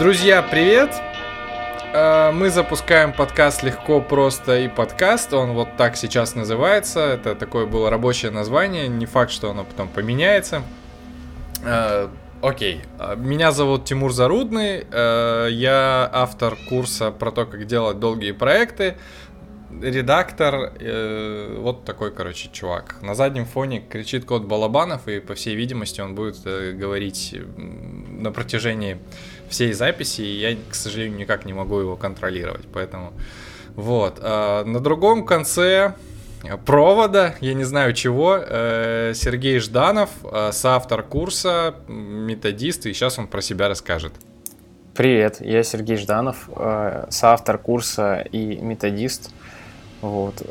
Друзья, привет! Э, Мы запускаем подкаст легко, просто и подкаст. Он вот так сейчас называется. Это такое было рабочее название. Не факт, что оно потом поменяется. Э, Окей. Э, Меня зовут Тимур Зарудный. Я автор курса про то, как делать долгие проекты. Редактор, вот такой, короче, чувак. На заднем фоне кричит кот Балабанов, и, по всей видимости, он будет говорить на протяжении всей записи, и я, к сожалению, никак не могу его контролировать, поэтому... Вот. А на другом конце провода, я не знаю чего, э, Сергей Жданов, э, соавтор курса, методист, и сейчас он про себя расскажет. Привет, я Сергей Жданов, э, соавтор курса и методист. Вот.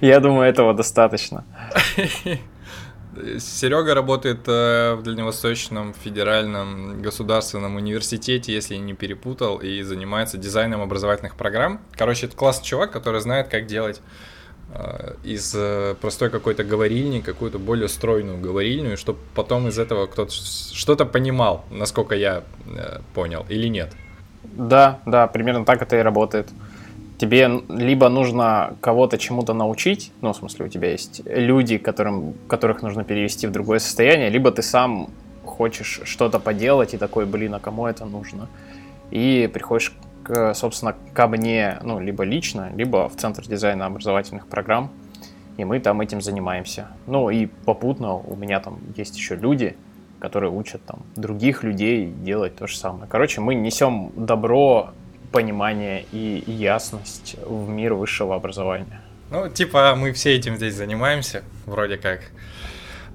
Я думаю, этого достаточно. Серега работает э, в Дальневосточном федеральном государственном университете, если не перепутал, и занимается дизайном образовательных программ. Короче, это классный чувак, который знает, как делать э, из э, простой какой-то говорильни какую-то более стройную говорильню, чтобы потом из этого кто-то что-то понимал, насколько я понял, или нет. Да, да, примерно так это и работает. Тебе либо нужно кого-то чему-то научить, ну, в смысле, у тебя есть люди, которым, которых нужно перевести в другое состояние, либо ты сам хочешь что-то поделать и такой, блин, а кому это нужно? И приходишь, к, собственно, ко мне, ну, либо лично, либо в Центр дизайна образовательных программ, и мы там этим занимаемся. Ну, и попутно у меня там есть еще люди, которые учат там других людей делать то же самое. Короче, мы несем добро, понимание и ясность в мир высшего образования. Ну, типа, мы все этим здесь занимаемся, вроде как.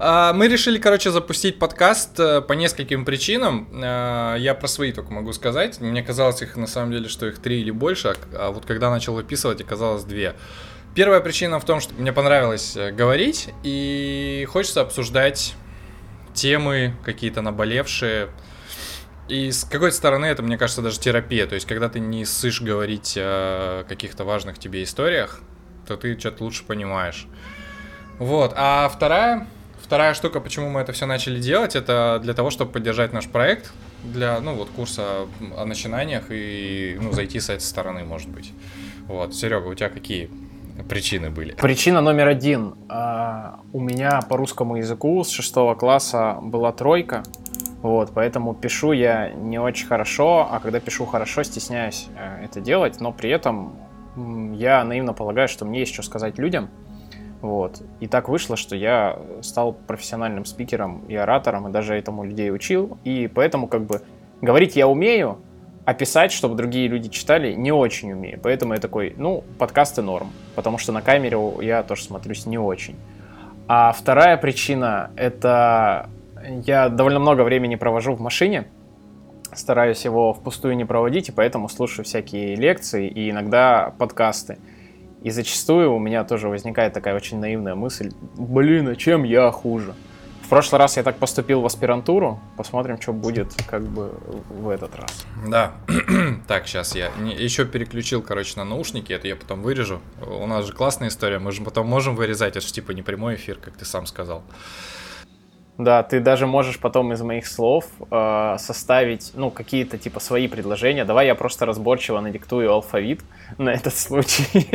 А, Мы решили, короче, запустить подкаст э, по нескольким причинам. А, Я про свои только могу сказать. Мне казалось их, на самом деле, что их три или больше, а вот когда начал выписывать, оказалось две. Первая причина в том, что мне понравилось э, говорить, и хочется обсуждать темы какие-то наболевшие. И с какой-то стороны это, мне кажется, даже терапия. То есть, когда ты не ссышь говорить о каких-то важных тебе историях, то ты что-то лучше понимаешь. Вот. А вторая, вторая штука, почему мы это все начали делать, это для того, чтобы поддержать наш проект, для, ну, вот, курса о начинаниях и, ну, зайти с этой стороны, может быть. Вот. Серега, у тебя какие причины были? Причина номер один. А, У меня по русскому языку с шестого класса была тройка. Вот, поэтому пишу я не очень хорошо, а когда пишу хорошо, стесняюсь э, это делать, но при этом я наивно полагаю, что мне есть что сказать людям. Вот. И так вышло, что я стал профессиональным спикером и оратором, и даже этому людей учил. И поэтому как бы говорить я умею, а писать, чтобы другие люди читали, не очень умею. Поэтому я такой, ну, подкасты норм. Потому что на камере я тоже смотрюсь не очень. А вторая причина — это я довольно много времени провожу в машине, стараюсь его впустую не проводить, и поэтому слушаю всякие лекции и иногда подкасты. И зачастую у меня тоже возникает такая очень наивная мысль, блин, а чем я хуже? В прошлый раз я так поступил в аспирантуру, посмотрим, что будет как бы в этот раз. Да. так, сейчас я еще переключил, короче, на наушники, это я потом вырежу. У нас же классная история, мы же потом можем вырезать, это же типа не прямой эфир, как ты сам сказал. Да, ты даже можешь потом из моих слов э, составить, ну, какие-то типа свои предложения. Давай я просто разборчиво надиктую алфавит на этот случай.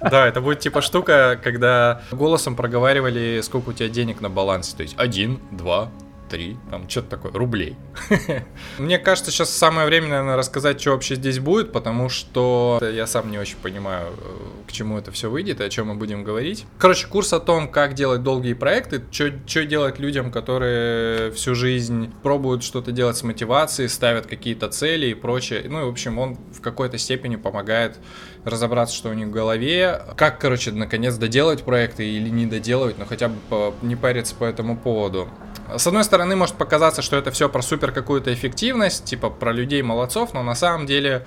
Да, это будет типа штука, когда голосом проговаривали, сколько у тебя денег на балансе. То есть один, два, три, там что-то такое, рублей. Мне кажется, сейчас самое время, наверное, рассказать, что вообще здесь будет, потому что я сам не очень понимаю, э, к чему это все выйдет и о чем мы будем говорить. Короче, курс о том, как делать долгие проекты, что делать людям, которые всю жизнь пробуют что-то делать с мотивацией, ставят какие-то цели и прочее. Ну и, в общем, он в какой-то степени помогает разобраться, что у них в голове, как, короче, наконец доделать проекты или не доделывать, но хотя бы не париться по этому поводу. С одной стороны, может показаться, что это все про супер какую-то эффективность, типа про людей молодцов, но на самом деле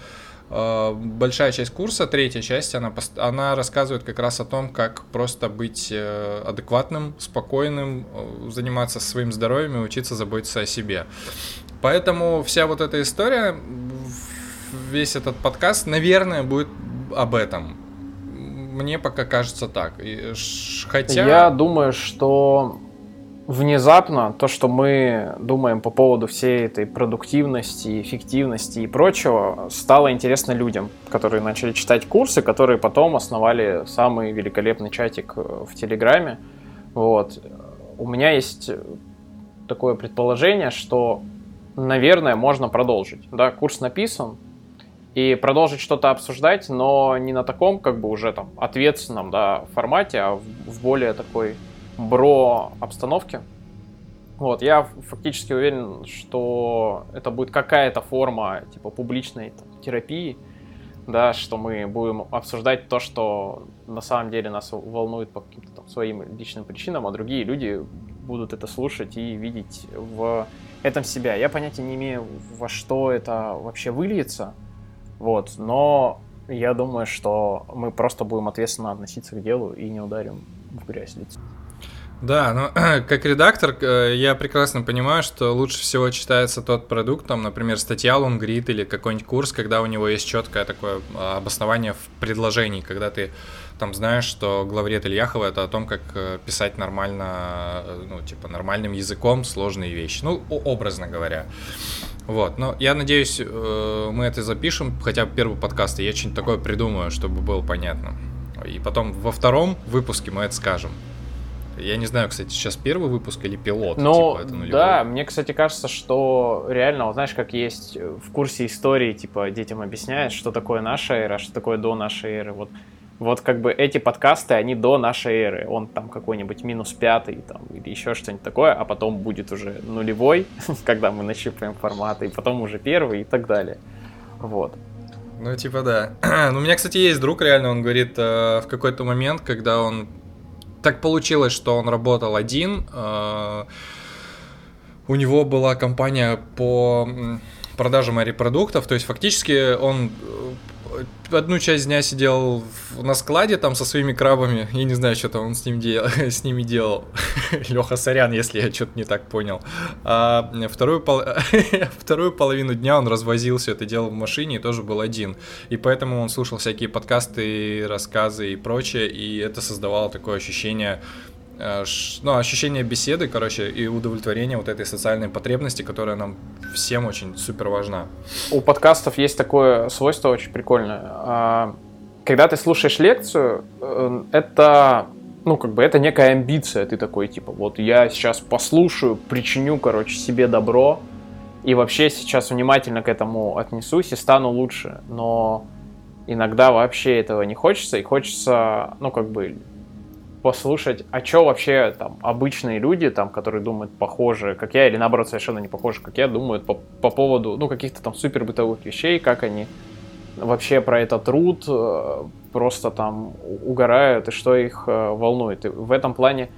э, большая часть курса, третья часть, она, она рассказывает как раз о том, как просто быть э, адекватным, спокойным, э, заниматься своим здоровьем и учиться заботиться о себе. Поэтому вся вот эта история, весь этот подкаст, наверное, будет об этом. Мне пока кажется так. Хотя... Я думаю, что внезапно то, что мы думаем по поводу всей этой продуктивности, эффективности и прочего, стало интересно людям, которые начали читать курсы, которые потом основали самый великолепный чатик э, в Телеграме. Вот. У меня есть такое предположение, что, наверное, можно продолжить. Да, курс написан, и продолжить что-то обсуждать, но не на таком, как бы уже там ответственном, да, формате, а в, в более такой бро обстановке. Вот, я фактически уверен, что это будет какая-то форма типа публичной там, терапии, да, что мы будем обсуждать то, что на самом деле нас волнует по каким-то там своим личным причинам, а другие люди будут это слушать и видеть в этом себя. Я понятия не имею, во что это вообще выльется, вот, но я думаю, что мы просто будем ответственно относиться к делу и не ударим в грязь лицом. Да, но как редактор э, я прекрасно понимаю, что лучше всего читается тот продукт, там, например, статья Лонгрид или какой-нибудь курс, когда у него есть четкое такое а, обоснование в предложении, когда ты там знаешь, что главред Ильяхова это о том, как э, писать нормально, э, ну, типа, нормальным языком сложные вещи. Ну, образно говоря. Вот, но я надеюсь, мы это запишем, хотя бы первый подкаст, и я что-нибудь такое придумаю, чтобы было понятно. И потом во втором выпуске мы это скажем. Я не знаю, кстати, сейчас первый выпуск или пилот. Ну, типа, да, мне, кстати, кажется, что реально, вот знаешь, как есть в курсе истории, типа, детям объясняют, что такое наша эра, что такое до нашей эры. Вот, вот как бы эти подкасты, они до нашей эры. Он там какой-нибудь минус пятый там, или еще что-нибудь такое, а потом будет уже нулевой, когда мы нащупаем форматы, и потом уже первый и так далее. Вот. Ну, типа, да. ну, у меня, кстати, есть друг, реально, он говорит, э, в какой-то момент, когда он так получилось, что он работал один. Э, у него была компания по продаже морепродуктов, то есть фактически он э, одну часть дня сидел на складе там со своими крабами, я не знаю, что там он с, ним дел, с ними делал. Леха, сорян, если я что-то не так понял. А вторую, пол... вторую половину дня он развозил все это дело в машине и тоже был один. И поэтому он слушал всякие подкасты, рассказы и прочее, и это создавало такое ощущение ну, ощущение беседы, короче, и удовлетворение вот этой социальной потребности, которая нам всем очень супер важна. У подкастов есть такое свойство очень прикольное. А, когда ты слушаешь лекцию, э, это ну, как бы это некая амбиция. Ты такой, типа, вот я сейчас послушаю, причиню, короче, себе добро, и вообще сейчас внимательно к этому отнесусь и стану лучше. Но иногда вообще этого не хочется, и хочется, ну, как бы, послушать, а что вообще там обычные люди, там, которые думают похоже, как я, или наоборот совершенно не похожи, как я, думают по, по поводу, ну, каких-то там супер бытовых вещей, как они вообще про этот труд э, просто там угорают и что их э, волнует. И в этом плане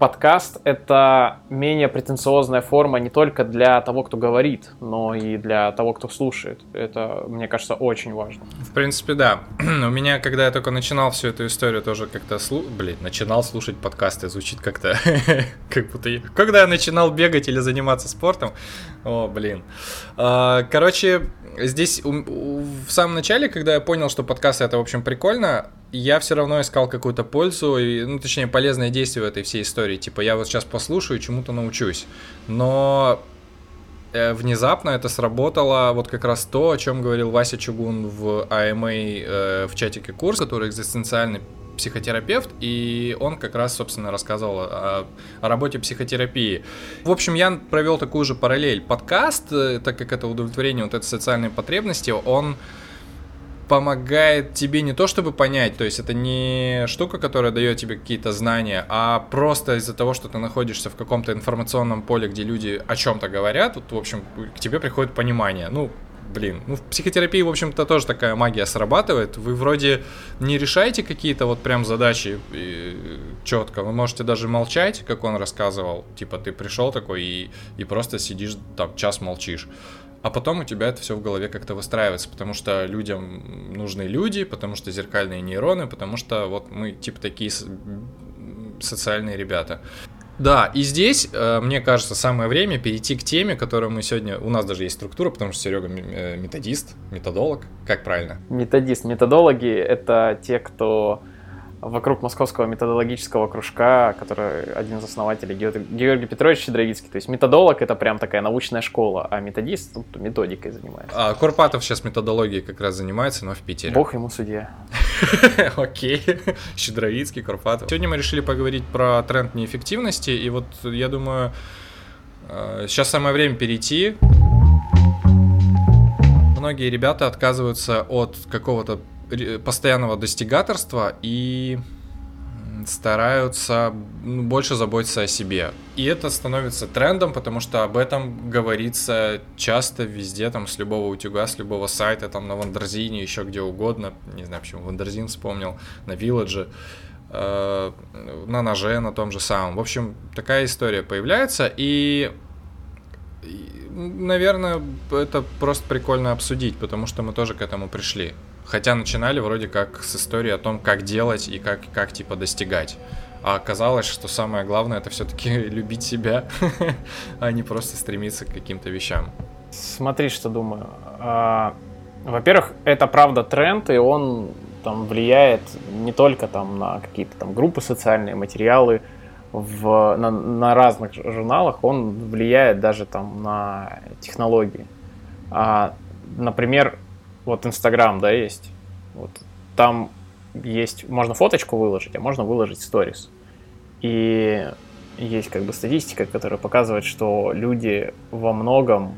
подкаст — это менее претенциозная форма не только для того, кто говорит, но и для того, кто слушает. Это, мне кажется, очень важно. В принципе, да. У меня, когда я только начинал всю эту историю, тоже как-то, слу... блин, начинал слушать подкасты, звучит как-то, как будто... Когда я начинал бегать или заниматься спортом, о, блин. А, короче, здесь в самом начале, когда я понял, что подкасты это, в общем, прикольно, я все равно искал какую-то пользу, и, ну, точнее, полезное действие в этой всей истории. Типа, я вот сейчас послушаю, чему-то научусь. Но э, внезапно это сработало вот как раз то, о чем говорил Вася Чугун в AMA а э, в чатике курс, который экзистенциальный психотерапевт, и он как раз, собственно, рассказывал о, о работе психотерапии. В общем, я провел такую же параллель. Подкаст, э, так как это удовлетворение вот этой социальной потребности, он помогает тебе не то чтобы понять, то есть это не штука, которая дает тебе какие-то знания, а просто из-за того, что ты находишься в каком-то информационном поле, где люди о чем-то говорят, вот, в общем, к тебе приходит понимание. Ну, блин, ну в психотерапии, в общем-то, тоже такая магия срабатывает. Вы вроде не решаете какие-то вот прям задачи четко, вы можете даже молчать, как он рассказывал. Типа ты пришел такой и, и просто сидишь там час молчишь. А потом у тебя это все в голове как-то выстраивается, потому что людям нужны люди, потому что зеркальные нейроны, потому что вот мы типа такие социальные ребята. Да, и здесь, э, мне кажется, самое время перейти к теме, которую мы сегодня... У нас даже есть структура, потому что Серега э, методист, методолог. Как правильно? Методист. Методологи — это те, кто вокруг Московского методологического кружка, который один из основателей Георгий Петрович Щедровицкий. То есть методолог — это прям такая научная школа, а методист ну, методикой занимается. А Курпатов сейчас методологией как раз занимается, но в Питере. Бог ему судья. Окей. Щедровицкий, Курпатов. Сегодня мы решили поговорить про тренд неэффективности, и вот я думаю, сейчас э, самое время перейти многие ребята отказываются от какого-то постоянного достигаторства и стараются ну, больше заботиться о себе. И это становится трендом, потому что об этом говорится часто везде, там, с любого утюга, с любого сайта, там, на Wonderzine, еще где угодно. Не знаю, почему Wonderzine вспомнил, на Village е, э, на ноже, на том же самом. В общем, такая история появляется, и наверное, это просто прикольно обсудить, потому что мы тоже к этому пришли. Хотя начинали вроде как с истории о том, как делать и как, как типа достигать. А оказалось, что самое главное это все-таки любить себя, а не просто стремиться к каким-то вещам. Смотри, что думаю. А, во-первых, это правда тренд, и он там влияет не только там на какие-то там группы социальные, материалы в, на, на разных журналах, он влияет даже там на технологии. А, например, вот Инстаграм, да, есть. Вот там есть, можно фоточку выложить, а можно выложить сторис. И есть как бы статистика, которая показывает, что люди во многом,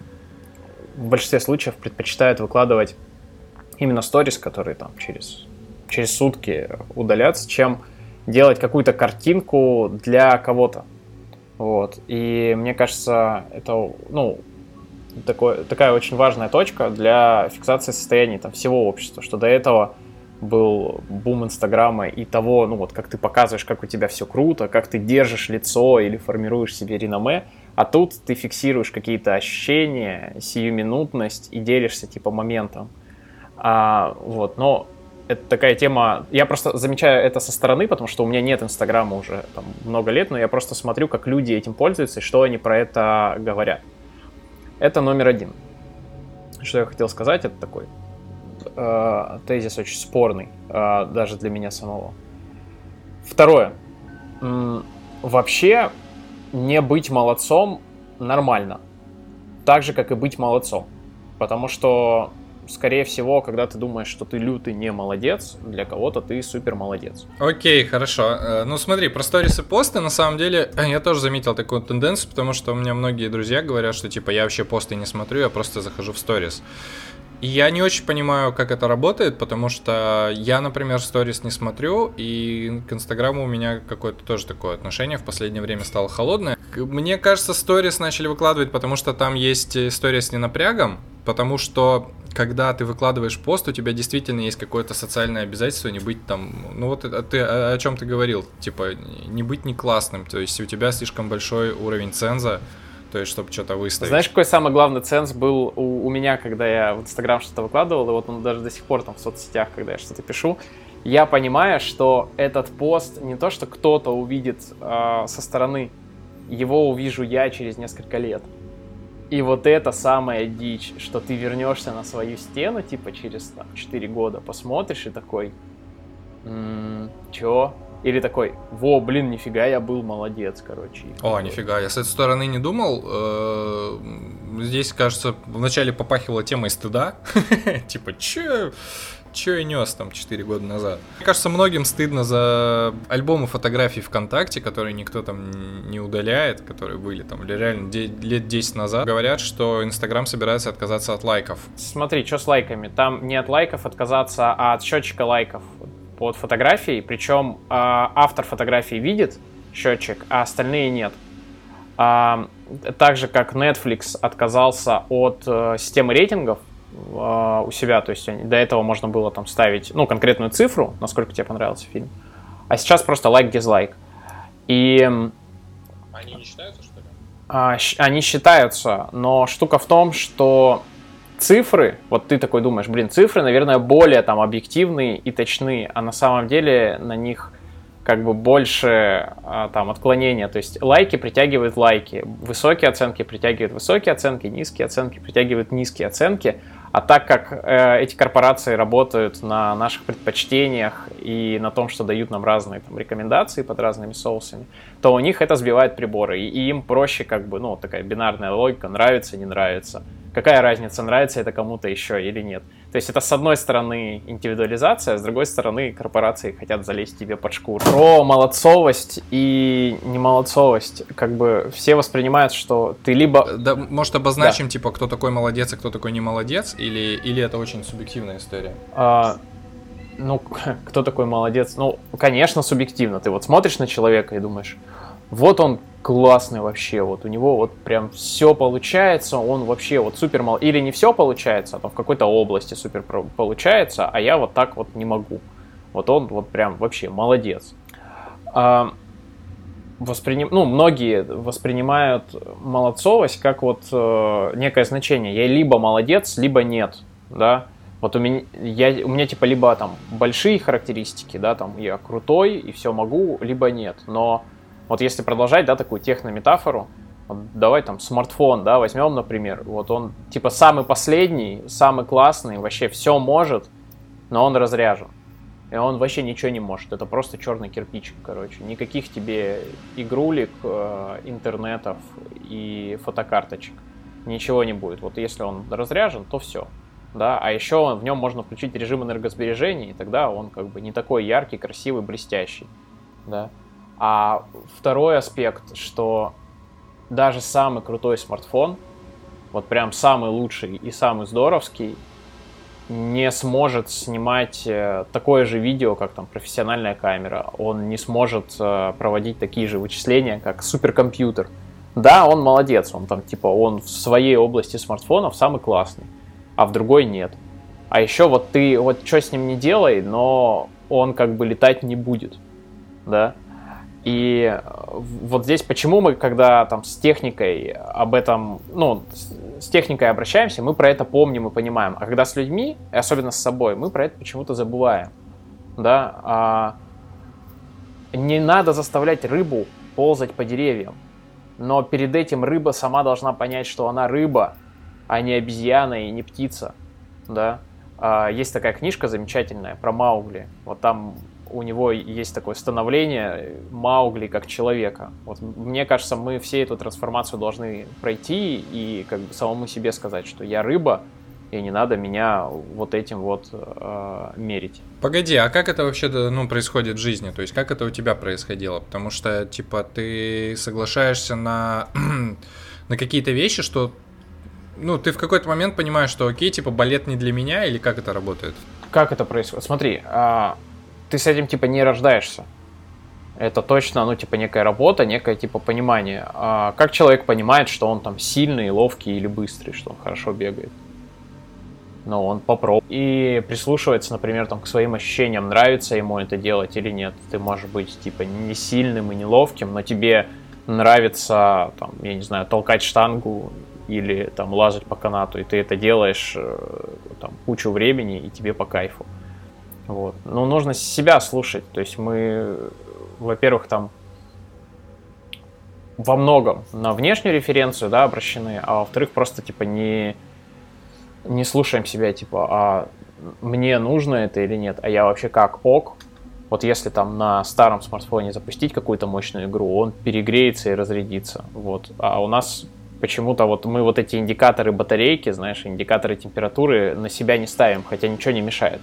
в большинстве случаев предпочитают выкладывать именно сторис, которые там через, через сутки удалятся, чем делать какую-то картинку для кого-то. Вот. И мне кажется, это, ну, такой, такая очень важная точка для фиксации состояния там, всего общества, что до этого был бум Инстаграма и того, ну вот как ты показываешь, как у тебя все круто, как ты держишь лицо или формируешь себе реноме, а тут ты фиксируешь какие-то ощущения, сиюминутность и делишься типа моментом. А, вот, но это такая тема, я просто замечаю это со стороны, потому что у меня нет Инстаграма уже там, много лет, но я просто смотрю, как люди этим пользуются и что они про это говорят. Это номер один. Что я хотел сказать, это такой э, тезис очень спорный, э, даже для меня самого. Второе. М- вообще не быть молодцом нормально. Так же, как и быть молодцом. Потому что скорее всего, когда ты думаешь, что ты лютый не молодец, для кого-то ты супер молодец. Окей, хорошо. Э, ну смотри, про сторис и посты, на самом деле, я тоже заметил такую тенденцию, потому что у меня многие друзья говорят, что типа я вообще посты не смотрю, я просто захожу в сторис. Я не очень понимаю, как это работает, потому что я, например, сторис не смотрю, и к Инстаграму у меня какое-то тоже такое отношение. В последнее время стало холодное. Мне кажется, сторис начали выкладывать, потому что там есть история с ненапрягом, потому что когда ты выкладываешь пост, у тебя действительно есть какое-то социальное обязательство не быть там, ну вот ты о чем ты говорил, типа не быть не классным, то есть у тебя слишком большой уровень ценза, то есть чтобы что-то выставить. Знаешь, какой самый главный ценз был у, у меня, когда я в Инстаграм что-то выкладывал, и вот он даже до сих пор там в соцсетях, когда я что-то пишу, я понимаю, что этот пост не то, что кто-то увидит э, со стороны, его увижу я через несколько лет. И вот это самая дичь, что ты вернешься на свою стену, типа через там, 4 года, посмотришь и такой, м-м, чё? Или такой, во, блин, нифига, я был молодец, короче. О, нифига, я с этой стороны не думал. Э, здесь, кажется, вначале попахивала темой стыда. Типа, чё? Че я нес там 4 года назад? Мне кажется, многим стыдно за альбомы фотографий ВКонтакте, которые никто там не удаляет, которые были там реально лет 10 назад. Говорят, что Инстаграм собирается отказаться от лайков. Смотри, что с лайками? Там не от лайков отказаться, а от счетчика лайков под фотографией. Причем э, автор фотографии видит счетчик, а остальные нет. А, так же, как Netflix отказался от э, системы рейтингов, а, у себя, то есть до этого можно было там ставить, ну, конкретную цифру, насколько тебе понравился фильм, а сейчас просто лайк-дизлайк. И... Они не считаются, что ли? А, они считаются, но штука в том, что цифры, вот ты такой думаешь, блин, цифры, наверное, более там объективные и точные, а на самом деле на них как бы больше а, там отклонения. То есть лайки притягивают лайки, высокие оценки притягивают высокие оценки, низкие оценки притягивают низкие оценки, А так как э, эти корпорации работают на наших предпочтениях и на том, что дают нам разные там, рекомендации под разными соусами, то у них это сбивает приборы. И, и им проще, как бы, ну, такая бинарная логика, нравится, не нравится. Какая разница, нравится это кому-то еще или нет. То есть это с одной стороны индивидуализация, а с другой стороны корпорации хотят залезть тебе под шкуру. Про молодцовость и немолодцовость. Как бы все воспринимают, что ты либо... Да, может обозначим, да. типа, кто такой молодец, а кто такой не молодец, или, или это очень субъективная история? А, ну, кто такой молодец? Ну, конечно, субъективно. Ты вот смотришь на человека и думаешь, вот он классный вообще, вот у него вот прям все получается, он вообще вот супер мал... Или не все получается, а там в какой-то области супер получается, а я вот так вот не могу. Вот он вот прям вообще молодец. А, восприним... Ну, многие воспринимают молодцовость как вот э, некое значение. Я либо молодец, либо нет, да. Вот у меня, я, у меня типа либо там большие характеристики, да, там я крутой и все могу, либо нет. Но вот если продолжать, да, такую технометафору, вот давай там смартфон, да, возьмем, например, вот он типа самый последний, самый классный, вообще все может, но он разряжен. И он вообще ничего не может. Это просто черный кирпичик, короче. Никаких тебе игрулек, э, интернетов и фотокарточек. Ничего не будет. Вот если он разряжен, то все. Да, а еще в нем можно включить режим энергосбережения, и тогда он как бы не такой яркий, красивый, блестящий. Да. А второй аспект, что даже самый крутой смартфон, вот прям самый лучший и самый здоровский, не сможет снимать э, такое же видео, как там профессиональная камера. Он не сможет э, проводить такие же вычисления, как суперкомпьютер. Да, он молодец, он там типа он в своей области смартфонов самый классный, а в другой нет. А еще вот ты вот что с ним не делай, но он как бы летать не будет, да. И вот здесь почему мы, когда там с техникой об этом, ну, с техникой обращаемся, мы про это помним и понимаем. А когда с людьми, и особенно с собой, мы про это почему-то забываем. Да? А не надо заставлять рыбу ползать по деревьям. Но перед этим рыба сама должна понять, что она рыба, а не обезьяна и не птица. Да? А, есть такая книжка замечательная про Маугли. Вот там у него есть такое становление Маугли как человека. Вот мне кажется, мы все эту трансформацию должны пройти и как бы самому себе сказать, что я рыба, и не надо меня вот этим вот э, мерить. Погоди, а как это вообще ну, происходит в жизни? То есть как это у тебя происходило? Потому что, типа, ты соглашаешься на, на какие-то вещи, что ну, ты в какой-то момент понимаешь, что окей, типа, балет не для меня, или как это работает? Как это происходит? Смотри, а, ты с этим типа не рождаешься. Это точно, ну, типа, некая работа, некое, типа, понимание. А как человек понимает, что он там сильный, ловкий или быстрый, что он хорошо бегает? Ну, он попробует. И прислушивается, например, там, к своим ощущениям, нравится ему это делать или нет. Ты можешь быть, типа, не сильным и не ловким, но тебе нравится, там, я не знаю, толкать штангу или там лазать по канату, и ты это делаешь э, там кучу времени, и тебе по кайфу. Вот. Но нужно себя слушать. То есть мы, во-первых, там во многом на внешнюю референцию да, обращены, а во-вторых, просто типа не, не слушаем себя, типа, а мне нужно это или нет, а я вообще как ок. Вот если там на старом смартфоне запустить какую-то мощную игру, он перегреется и разрядится. Вот. А у нас почему-то вот мы вот эти индикаторы батарейки, знаешь, индикаторы температуры на себя не ставим, хотя ничего не мешает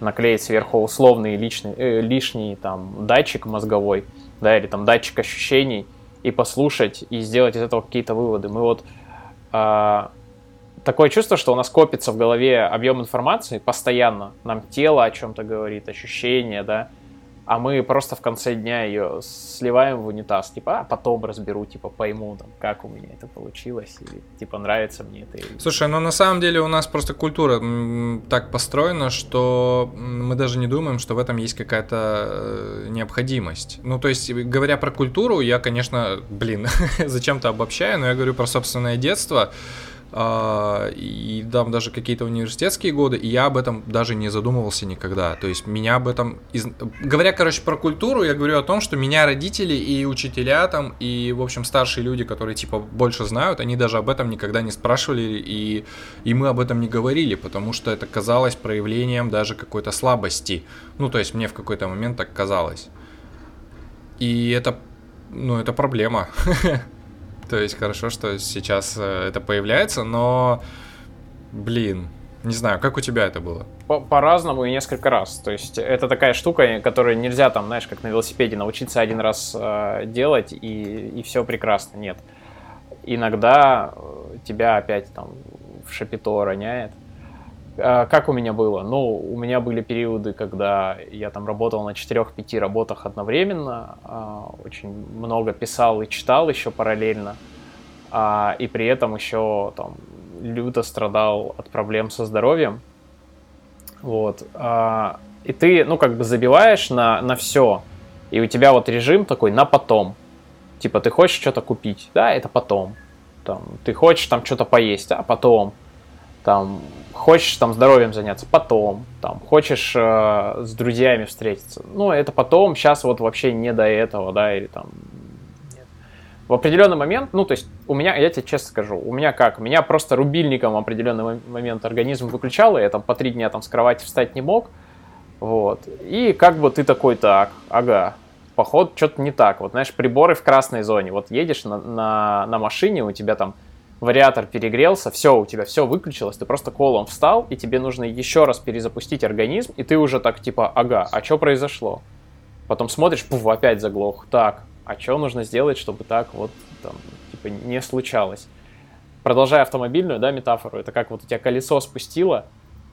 наклеить сверху условный личный, э, лишний там датчик мозговой, да, или там датчик ощущений, и послушать, и сделать из этого какие-то выводы. Мы вот э, такое чувство, что у нас копится в голове объем информации постоянно. Нам тело о чем-то говорит, ощущения, да, а мы просто в конце дня ее сливаем в унитаз, типа, а потом разберу, типа, пойму, там, как у меня это получилось, или, типа, нравится мне это. Или... Слушай, ну, на самом деле у нас просто культура так построена, что мы даже не думаем, что в этом есть какая-то э, необходимость. Ну, то есть, говоря про культуру, я, конечно, блин, зачем-то обобщаю, но я говорю про собственное детство, и там даже какие-то университетские годы, и я об этом даже не задумывался никогда. То есть меня об этом... Из... Говоря, короче, про культуру, я говорю о том, что меня родители и учителя там, и, в общем, старшие люди, которые, типа, больше знают, они даже об этом никогда не спрашивали, и, и мы об этом не говорили, потому что это казалось проявлением даже какой-то слабости. Ну, то есть мне в какой-то момент так казалось. И это, ну, это проблема. То есть хорошо, что сейчас э, это появляется, но, блин, не знаю, как у тебя это было? По-разному и несколько раз. То есть это такая штука, которую нельзя там, знаешь, как на велосипеде научиться один раз э, делать и, и все прекрасно. Нет. Иногда э, тебя опять там в шапито роняет. А, как у меня было? Ну, у меня были периоды, когда я там работал на 4-5 работах одновременно, а, очень много писал и читал еще параллельно, а, и при этом еще там люто страдал от проблем со здоровьем. Вот. И ты, ну, как бы забиваешь на, на все, и у тебя вот режим такой на потом. Типа, ты хочешь что-то купить, да, это потом. Там, ты хочешь там что-то поесть, а потом. Там, Хочешь там здоровьем заняться, потом. Там, хочешь э, с друзьями встретиться, ну, это потом. Сейчас вот вообще не до этого, да, или там... В определенный момент, ну, то есть у меня, я тебе честно скажу, у меня как? Меня просто рубильником в определенный момент организм выключал, и я там по три дня там с кровати встать не мог. Вот. И как бы ты такой, так, ага, поход что-то не так. Вот, знаешь, приборы в красной зоне. Вот едешь на, на, на машине, у тебя там вариатор перегрелся, все, у тебя все выключилось, ты просто колом встал, и тебе нужно еще раз перезапустить организм, и ты уже так типа, ага, а что произошло? Потом смотришь, пуф, опять заглох. Так, а что нужно сделать, чтобы так вот там, типа, не случалось? Продолжая автомобильную, да, метафору, это как вот у тебя колесо спустило,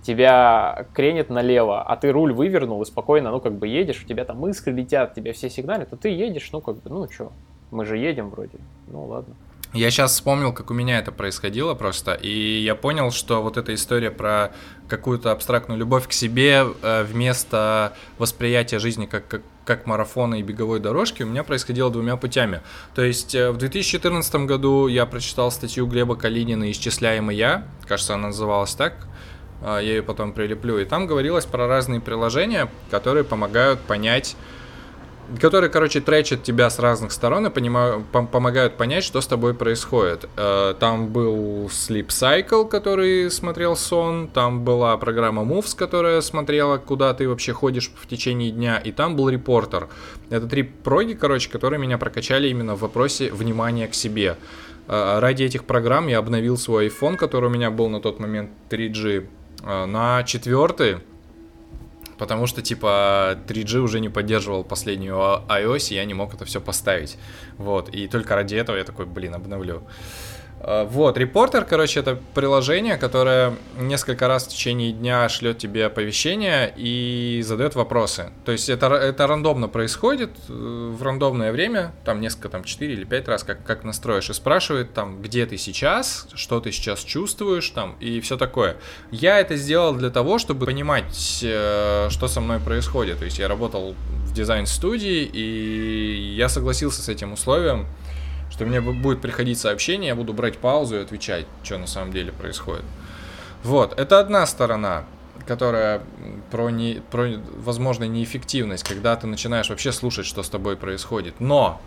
тебя кренит налево, а ты руль вывернул и спокойно, ну, как бы едешь, у тебя там искры летят, тебе все сигналят, а ты едешь, ну, как бы, ну, что, мы же едем вроде, ну, ладно. Я сейчас вспомнил, как у меня это происходило просто, и я понял, что вот эта история про какую-то абстрактную любовь к себе э, вместо восприятия жизни как, как, как марафона и беговой дорожки у меня происходило двумя путями. То есть э, в 2014 году я прочитал статью Глеба Калинина «Исчисляемый я», кажется, она называлась так, э, я ее потом прилеплю, и там говорилось про разные приложения, которые помогают понять которые, короче, тречат тебя с разных сторон и понимаю, пом- помогают понять, что с тобой происходит. Э, там был Sleep Cycle, который смотрел сон, там была программа Moves, которая смотрела, куда ты вообще ходишь в течение дня, и там был репортер. Это три проги, короче, которые меня прокачали именно в вопросе внимания к себе. Э, ради этих программ я обновил свой iPhone, который у меня был на тот момент 3G, э, на четвертый Потому что, типа, 3G уже не поддерживал последнюю iOS, и я не мог это все поставить. Вот, и только ради этого я такой, блин, обновлю. Вот, репортер, короче, это приложение, которое несколько раз в течение дня шлет тебе оповещения и задает вопросы. То есть это, это рандомно происходит э, в рандомное время, там несколько, там 4 или 5 раз, как, как настроишь, и спрашивает там, где ты сейчас, что ты сейчас чувствуешь, там, и все такое. Я это сделал для того, чтобы понимать, э, что со мной происходит. То есть я работал в дизайн-студии, и я согласился с этим условием, что мне будет приходить сообщение, я буду брать паузу и отвечать, что на самом деле происходит. Вот, это одна сторона, которая про, не, про возможно неэффективность, когда ты начинаешь вообще слушать, что с тобой происходит. Но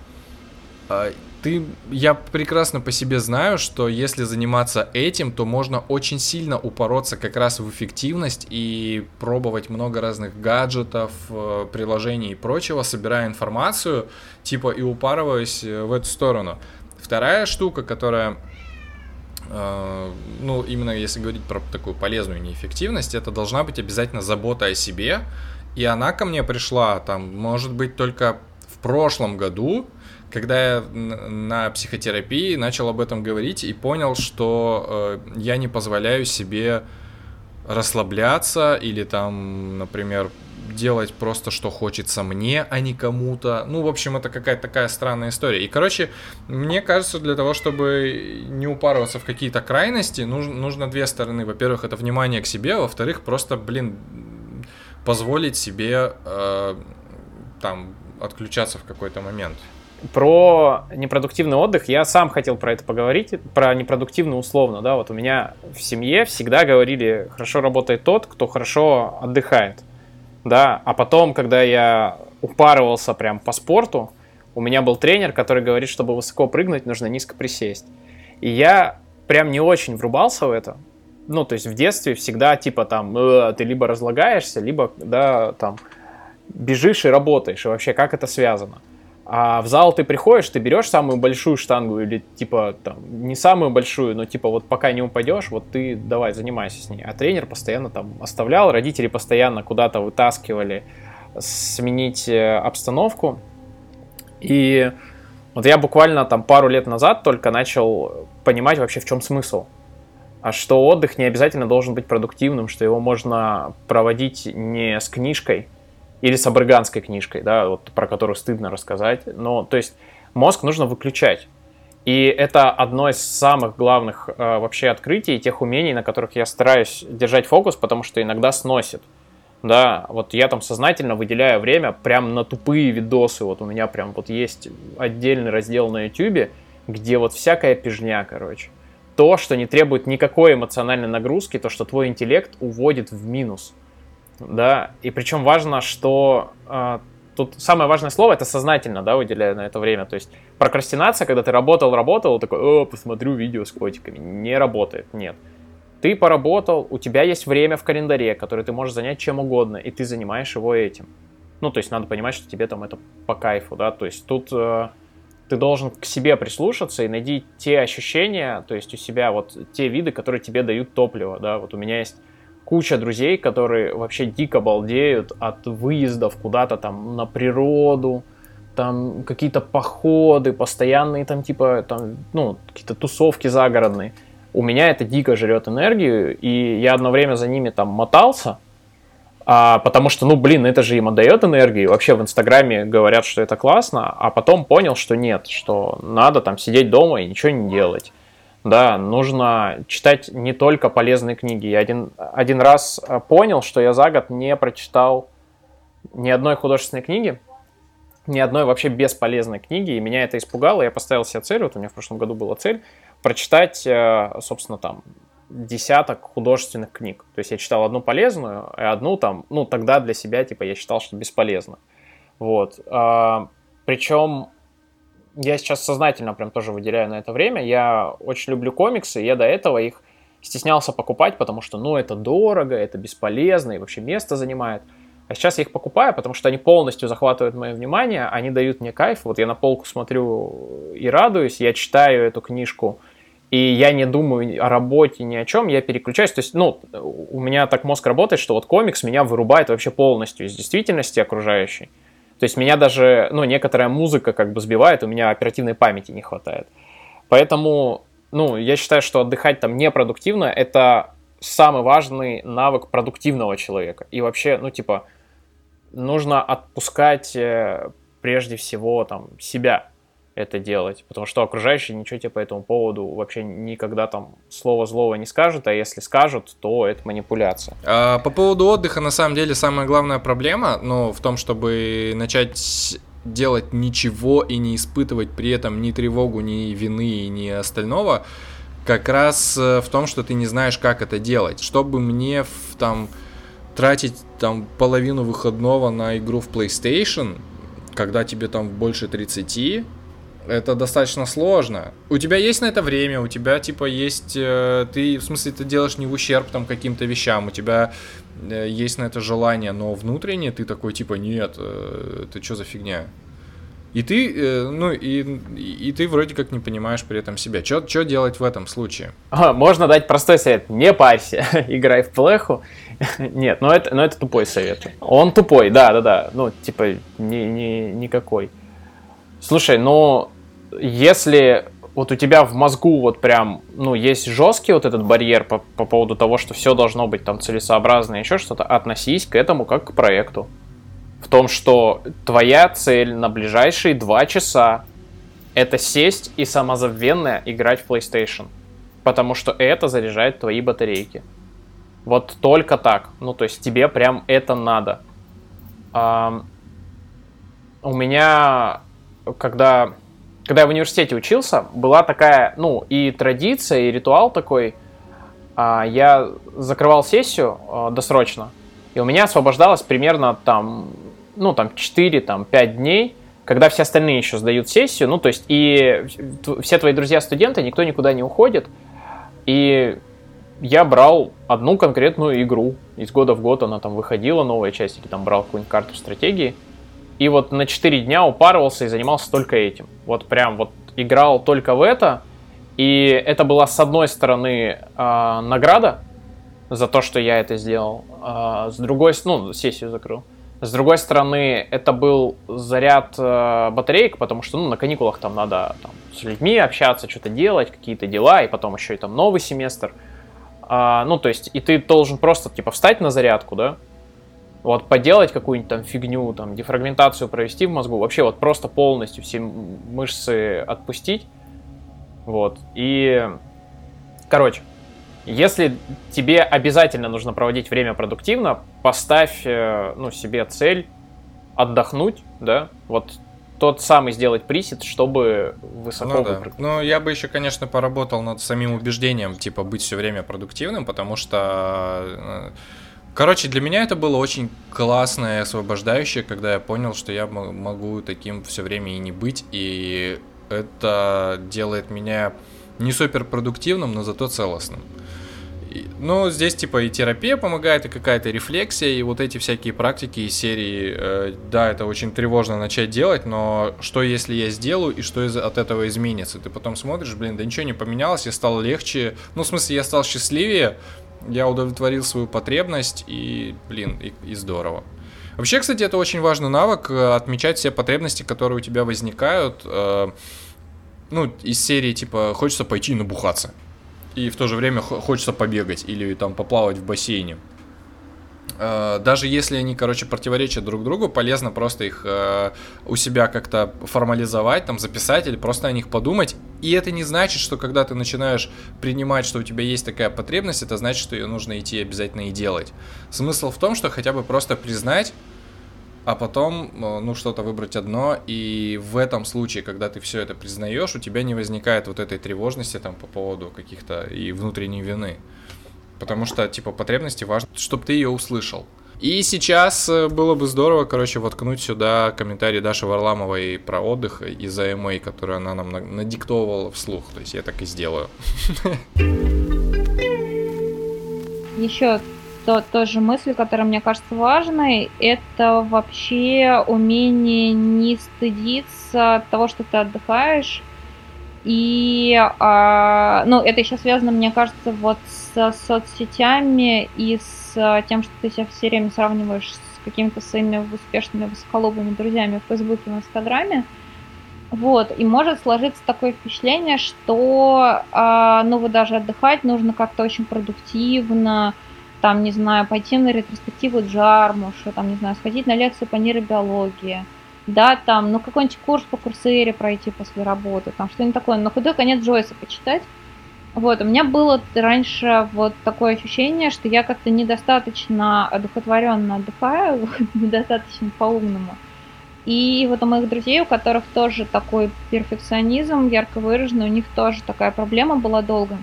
а, ты, я прекрасно по себе знаю, что если заниматься этим, то можно очень сильно упороться как раз в эффективность и пробовать много разных гаджетов, э, приложений и прочего, собирая информацию, типа и упарываясь э, в эту сторону. Вторая штука, которая э, ну, именно если говорить про такую полезную неэффективность, это должна быть обязательно забота о себе. И она ко мне пришла, там, может быть, только в прошлом году, когда я на психотерапии начал об этом говорить и понял, что э, я не позволяю себе расслабляться или там, например, делать просто, что хочется мне, а не кому-то. Ну, в общем, это какая-то такая странная история. И, короче, мне кажется, для того, чтобы не упарываться в какие-то крайности, нужно, нужно две стороны. Во-первых, это внимание к себе, во-вторых, просто, блин, позволить себе э, там отключаться в какой-то момент. Про непродуктивный отдых я сам хотел про это поговорить, про непродуктивный условно, да, вот у меня в семье всегда говорили, хорошо работает тот, кто хорошо отдыхает, да, а потом, когда я упарывался прям по спорту, у меня был тренер, который говорит, чтобы высоко прыгнуть, нужно низко присесть. И я прям не очень врубался в это. Ну, то есть в детстве всегда типа там э, ты либо разлагаешься, либо, да, там бежишь и работаешь, и вообще как это связано. А в зал ты приходишь, ты берешь самую большую штангу или типа там не самую большую, но типа вот пока не упадешь, вот ты давай занимайся с ней. А тренер постоянно там оставлял, родители постоянно куда-то вытаскивали сменить э, обстановку. И вот я буквально там пару лет назад только начал понимать вообще в чем смысл. А что отдых не обязательно должен быть продуктивным, что его можно проводить не с книжкой, или с абраганской книжкой, да, вот про которую стыдно рассказать. Но, то есть, мозг нужно выключать. И это одно из самых главных э, вообще открытий, тех умений, на которых я стараюсь держать фокус, потому что иногда сносит. Да, вот я там сознательно выделяю время прям на тупые видосы. Вот у меня прям вот есть отдельный раздел на YouTube, где вот всякая пижня, короче. То, что не требует никакой эмоциональной нагрузки, то, что твой интеллект уводит в минус да, и причем важно, что э, тут самое важное слово это сознательно, да, выделяя на это время, то есть прокрастинация, когда ты работал, работал, такой, о, посмотрю видео с котиками, не работает, нет. Ты поработал, у тебя есть время в календаре, которое ты можешь занять чем угодно, и ты занимаешь его этим. Ну, то есть надо понимать, что тебе там это по кайфу, да, то есть тут э, ты должен к себе прислушаться и найти те ощущения, то есть у себя вот те виды, которые тебе дают топливо, да, вот у меня есть куча друзей, которые вообще дико балдеют от выездов куда-то там на природу, там какие-то походы, постоянные там типа, там, ну, какие-то тусовки загородные. У меня это дико жрет энергию, и я одно время за ними там мотался, а, потому что, ну, блин, это же им отдает энергию. Вообще в Инстаграме говорят, что это классно, а потом понял, что нет, что надо там сидеть дома и ничего не делать. Да, нужно читать не только полезные книги. Я один, один раз э, понял, что я за год не прочитал ни одной художественной книги, ни одной вообще бесполезной книги, и меня это испугало. Я поставил себе цель, вот у меня в прошлом году была цель, прочитать, э, собственно, там, десяток художественных книг. То есть я читал одну полезную, и одну там, ну, тогда для себя, типа, я считал, что бесполезно. Вот. А, Причем я сейчас сознательно прям тоже выделяю на это время. Я очень люблю комиксы, я до этого их стеснялся покупать, потому что, ну, это дорого, это бесполезно и вообще место занимает. А сейчас я их покупаю, потому что они полностью захватывают мое внимание, они дают мне кайф. Вот я на полку смотрю и радуюсь, я читаю эту книжку, и я не думаю о работе, ни о чем, я переключаюсь. То есть, ну, у меня так мозг работает, что вот комикс меня вырубает вообще полностью из действительности окружающей. То есть меня даже, ну, некоторая музыка как бы сбивает, у меня оперативной памяти не хватает. Поэтому, ну, я считаю, что отдыхать там непродуктивно – это самый важный навык продуктивного человека. И вообще, ну, типа, нужно отпускать э, прежде всего там себя это делать, потому что окружающие ничего тебе по этому поводу вообще никогда там слова злого не скажут, а если скажут, то это манипуляция. А, по поводу отдыха, на самом деле, самая главная проблема, ну, в том, чтобы начать делать ничего и не испытывать при этом ни тревогу, ни вины, ни остального, как раз э, в том, что ты не знаешь, как это делать. Чтобы мне в, там тратить там половину выходного на игру в PlayStation, когда тебе там больше 30, это достаточно сложно. У тебя есть на это время, у тебя типа есть, э, ты в смысле ты делаешь не в ущерб там каким-то вещам, у тебя э, есть на это желание, но внутренне ты такой типа нет, э, ты что за фигня? И ты, ну, и, и ты вроде как не понимаешь при этом себя. Что делать в этом случае? А, можно дать простой совет. Не парься, играй в плеху. Нет, ну это, ну это тупой совет. Он тупой, да, да, да. Ну, типа, ни, ни, никакой. Слушай, ну, если вот у тебя в мозгу вот прям, ну, есть жесткий вот этот барьер по, по поводу того, что все должно быть там целесообразно, еще что-то, относись к этому как к проекту. В том, что твоя цель на ближайшие два часа это сесть и самозабвенно играть в PlayStation. Потому что это заряжает твои батарейки. Вот только так. Ну, то есть тебе прям это надо. А, у меня когда, когда я в университете учился, была такая, ну, и традиция, и ритуал такой. А, я закрывал сессию а, досрочно, и у меня освобождалось примерно там, ну, там 4, там 5 дней, когда все остальные еще сдают сессию, ну, то есть и все твои друзья-студенты, никто никуда не уходит, и я брал одну конкретную игру. Из года в год она там выходила, новая часть, или там брал какую-нибудь карту стратегии. И вот на 4 дня упарывался и занимался только этим. Вот прям вот играл только в это. И это была, с одной стороны, э, награда за то, что я это сделал. Э, с другой, ну, сессию закрыл. С другой стороны, это был заряд э, батареек, потому что ну, на каникулах там надо там, с людьми общаться, что-то делать, какие-то дела, и потом еще и там новый семестр. А, ну, то есть, и ты должен просто, типа, встать на зарядку, да, вот, поделать какую-нибудь там фигню, там, дефрагментацию провести в мозгу, вообще вот просто полностью все мышцы отпустить, вот, и, короче, если тебе обязательно нужно проводить время продуктивно, поставь, э, ну, себе цель отдохнуть, да, вот тот самый сделать присед, чтобы высоко ну, да. Ну, я бы еще, конечно, поработал над самим убеждением, типа, быть все время продуктивным, потому что... Короче, для меня это было очень классное и освобождающее, когда я понял, что я могу таким все время и не быть, и это делает меня не супер продуктивным, но зато целостным. Ну, здесь типа и терапия помогает, и какая-то рефлексия, и вот эти всякие практики из серии, э, да, это очень тревожно начать делать, но что если я сделаю, и что из, от этого изменится? Ты потом смотришь, блин, да ничего не поменялось, я стал легче, ну, в смысле, я стал счастливее, я удовлетворил свою потребность, и, блин, и, и здорово. Вообще, кстати, это очень важный навык, э, отмечать все потребности, которые у тебя возникают, э, ну, из серии, типа, хочется пойти набухаться и в то же время хочется побегать или там поплавать в бассейне. Э, даже если они, короче, противоречат друг другу, полезно просто их э, у себя как-то формализовать, там записать или просто о них подумать. И это не значит, что когда ты начинаешь принимать, что у тебя есть такая потребность, это значит, что ее нужно идти обязательно и делать. Смысл в том, что хотя бы просто признать, а потом, э, ну, что-то выбрать одно, и в этом случае, когда ты все это признаешь, у тебя не возникает вот этой тревожности там по поводу каких-то и внутренней вины. Потому что, типа, потребности важно, чтобы ты ее услышал. И сейчас э, было бы здорово, короче, воткнуть сюда комментарий Даши Варламовой про отдых из AMA, который она нам надиктовывала вслух. То есть я так и сделаю. Еще то, тоже мысль, которая мне кажется важной, это вообще умение не стыдиться того, что ты отдыхаешь. И, а, ну, это еще связано, мне кажется, вот с соцсетями и с тем, что ты себя все время сравниваешь с какими-то своими успешными высоколобыми друзьями в Фейсбуке, в Инстаграме. Вот, и может сложиться такое впечатление, что, а, ну, вот даже отдыхать нужно как-то очень продуктивно, там, не знаю, пойти на ретроспективу Джармуша, там, не знаю, сходить на лекцию по нейробиологии, да, там, ну, какой-нибудь курс по курсере пройти после работы, там, что-нибудь такое, на худой конец Джойса почитать. Вот, у меня было раньше вот такое ощущение, что я как-то недостаточно одухотворенно отдыхаю, недостаточно по-умному. И вот у моих друзей, у которых тоже такой перфекционизм ярко выраженный, у них тоже такая проблема была долго.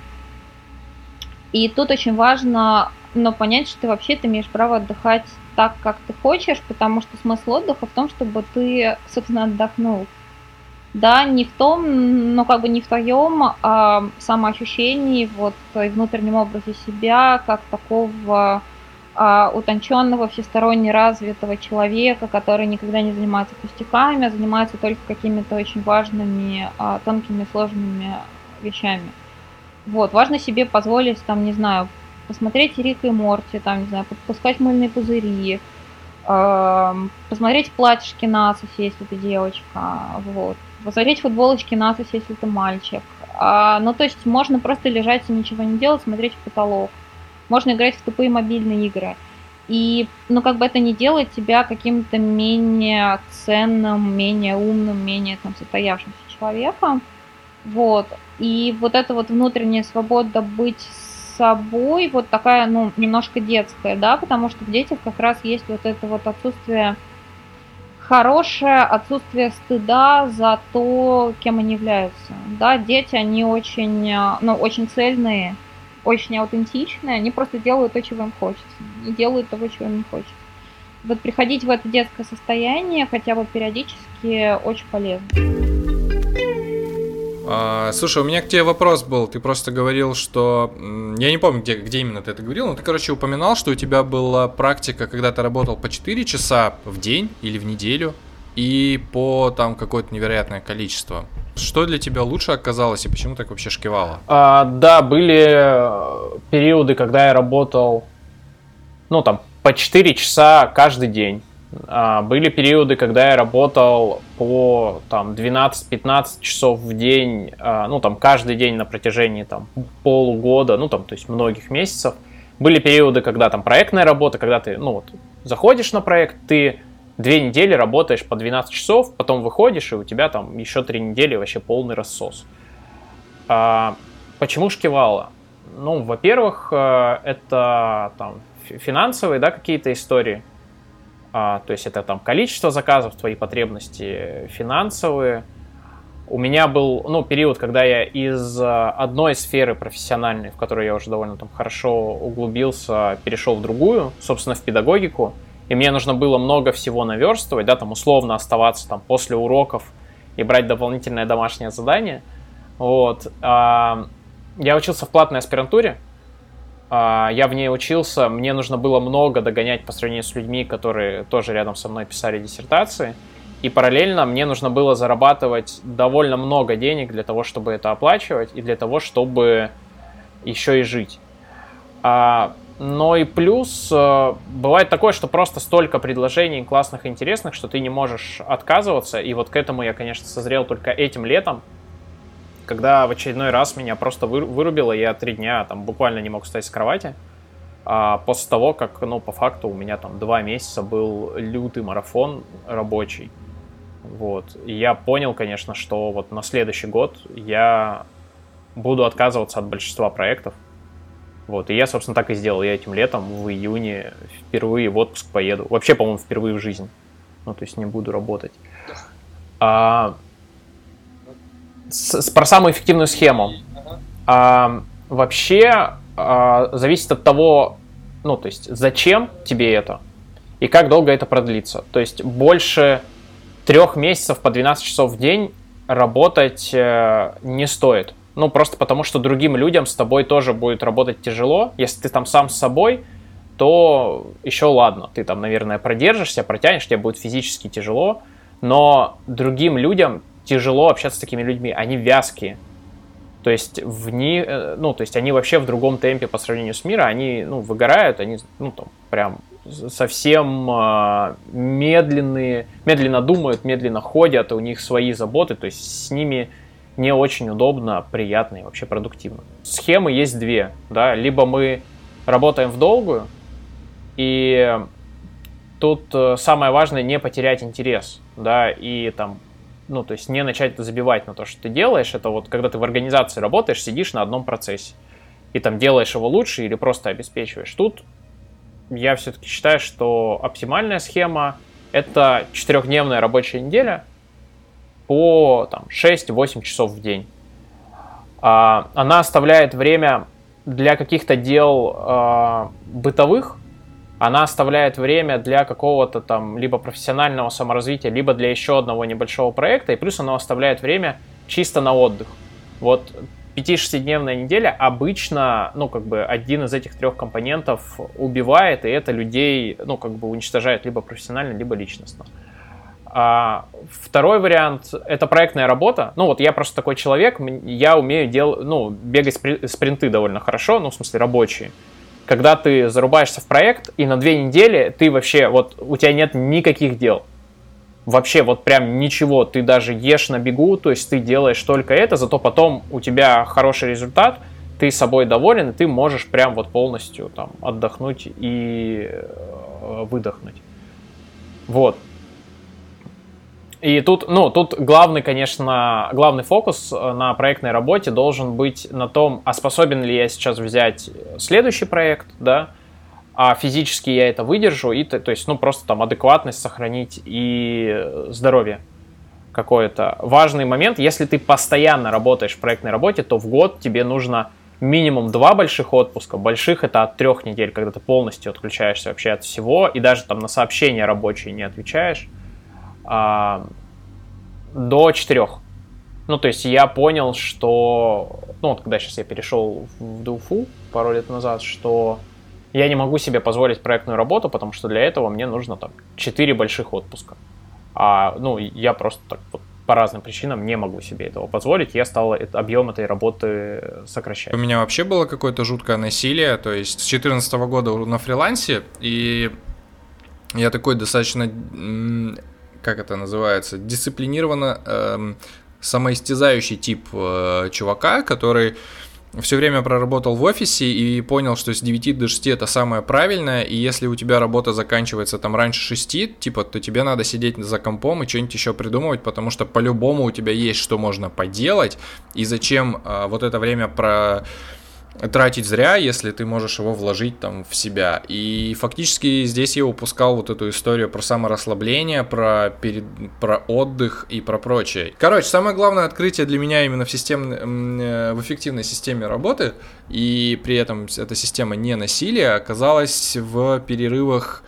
И тут очень важно но понять, что ты вообще ты имеешь право отдыхать так, как ты хочешь, потому что смысл отдыха в том, чтобы ты, собственно, отдохнул. Да, не в том, но как бы не в твоем а, самоощущении, вот, и внутреннем образе себя, как такого а, утонченного, всесторонне развитого человека, который никогда не занимается пустяками, а занимается только какими-то очень важными, а, тонкими, сложными вещами. Вот, важно себе позволить, там, не знаю, посмотреть Рик и Морти, там, не знаю, подпускать мыльные пузыри, э, посмотреть платьишки Насоси, если ты девочка, вот, посмотреть футболочки Насоси, если ты мальчик. А, ну, то есть можно просто лежать и ничего не делать, смотреть в потолок. Можно играть в тупые мобильные игры. И, ну, как бы это не делает тебя каким-то менее ценным, менее умным, менее там состоявшимся человеком. Вот. И вот эта вот внутренняя свобода быть собой вот такая, ну, немножко детская, да, потому что в детях как раз есть вот это вот отсутствие хорошее отсутствие стыда за то, кем они являются. Да, дети, они очень, э, ну, очень цельные, очень аутентичные, они просто делают то, чего им хочется, и делают того, чего им не хочется. Вот приходить в это детское состояние хотя бы периодически очень полезно. А, слушай, у меня к тебе вопрос был. Ты просто говорил, что... Я не помню, где, где именно ты это говорил, но ты, короче, упоминал, что у тебя была практика, когда ты работал по 4 часа в день или в неделю, и по там какое-то невероятное количество. Что для тебя лучше оказалось и почему так вообще шкивало? А, да, были э, периоды, когда я работал, ну там, по 4 часа каждый день. А, были периоды, когда я работал по там 12-15 часов в день, а, ну там каждый день на протяжении там полугода, ну там то есть многих месяцев. Были периоды, когда там проектная работа, когда ты, ну вот, заходишь на проект, ты две недели работаешь по 12 часов, потом выходишь, и у тебя там еще три недели вообще полный рассос. А, почему шкивало? Ну, во-первых, э, это там финансовые, да, какие-то истории. А, то есть это там количество заказов, твои потребности финансовые. У меня был ну, период, когда я из а, одной сферы профессиональной, в которой я уже довольно там хорошо углубился, перешел в другую, собственно, в педагогику. И мне нужно было много всего наверстывать, да, там условно оставаться там после уроков и брать дополнительное домашнее задание. Вот. А, я учился в платной аспирантуре, я в ней учился, мне нужно было много догонять по сравнению с людьми, которые тоже рядом со мной писали диссертации. И параллельно мне нужно было зарабатывать довольно много денег для того, чтобы это оплачивать и для того, чтобы еще и жить. А, но и плюс э, бывает такое, что просто столько предложений классных и интересных, что ты не можешь отказываться. И вот к этому я, конечно, созрел только этим летом, когда в очередной раз меня просто вырубило, я три дня там буквально не мог встать с кровати. А после того, как, ну, по факту у меня там два месяца был лютый марафон рабочий. Вот. И я понял, конечно, что вот на следующий год я буду отказываться от большинства проектов. Вот. И я, собственно, так и сделал. Я этим летом в июне впервые в отпуск поеду. Вообще, по-моему, впервые в жизни. Ну, то есть не буду работать. А, с, про самую эффективную схему. А, вообще а, зависит от того, ну, то есть, зачем тебе это и как долго это продлится. То есть, больше трех месяцев по 12 часов в день работать э, не стоит. Ну, просто потому, что другим людям с тобой тоже будет работать тяжело. Если ты там сам с собой, то еще ладно. Ты там, наверное, продержишься, протянешь, тебе будет физически тяжело. Но другим людям тяжело общаться с такими людьми, они вязкие. То есть в ни, э, ну, то есть они вообще в другом темпе по сравнению с миром, они, ну, выгорают, они, ну, там, прям совсем э, медленные, медленно думают, медленно ходят, у них свои заботы, то есть с ними не очень удобно, приятно и вообще продуктивно. Схемы есть две, да, либо мы работаем в долгую, и тут э, самое важное не потерять интерес, да, и там ну, то есть не начать забивать на то, что ты делаешь, это вот когда ты в организации работаешь, сидишь на одном процессе, и там делаешь его лучше или просто обеспечиваешь. Тут я все-таки считаю, что оптимальная схема — это четырехдневная рабочая неделя по там, 6-8 часов в день. А, она оставляет время для каких-то дел а, бытовых, она оставляет время для какого-то там либо профессионального саморазвития, либо для еще одного небольшого проекта, и плюс она оставляет время чисто на отдых. Вот 5-6-дневная неделя обычно, ну, как бы один из этих трех компонентов убивает, и это людей, ну, как бы уничтожает либо профессионально, либо личностно. А второй вариант — это проектная работа. Ну, вот я просто такой человек, я умею дел, ну, бегать спринты довольно хорошо, ну, в смысле, рабочие когда ты зарубаешься в проект, и на две недели ты вообще, вот у тебя нет никаких дел. Вообще вот прям ничего, ты даже ешь на бегу, то есть ты делаешь только это, зато потом у тебя хороший результат, ты собой доволен, и ты можешь прям вот полностью там отдохнуть и э, выдохнуть. Вот. И тут, ну, тут главный, конечно, главный фокус э, на проектной работе должен быть на том, а способен ли я сейчас взять следующий проект, да, а физически я это выдержу, и то, то есть, ну, просто там адекватность сохранить и здоровье какое-то. Важный момент, если ты постоянно работаешь в проектной работе, то в год тебе нужно минимум два больших отпуска. Больших это от трех недель, когда ты полностью отключаешься вообще от всего, и даже там на сообщения рабочие не отвечаешь, а, до четырех. Ну, то есть я понял, что, ну, вот когда сейчас я перешел в ДУФУ пару лет назад, что я не могу себе позволить проектную работу, потому что для этого мне нужно там 4 больших отпуска. А, ну, я просто так вот по разным причинам не могу себе этого позволить, я стал объем этой работы сокращать. У меня вообще было какое-то жуткое насилие, то есть с 2014 года на фрилансе, и я такой достаточно, как это называется, дисциплинированно эм, самоистязающий тип э, чувака, который все время проработал в офисе и понял, что с 9 до 6 это самое правильное, и если у тебя работа заканчивается там раньше 6, типа, то тебе надо сидеть за компом и что-нибудь еще придумывать, потому что по-любому у тебя есть что можно поделать, и зачем а, вот это время про тратить зря, если ты можешь его вложить там в себя. И фактически здесь я упускал вот эту историю про саморасслабление, про, перед, про отдых и про прочее. Короче, самое главное открытие для меня именно в, систем, э, в эффективной системе работы, и при этом эта система не насилия, оказалась в перерывах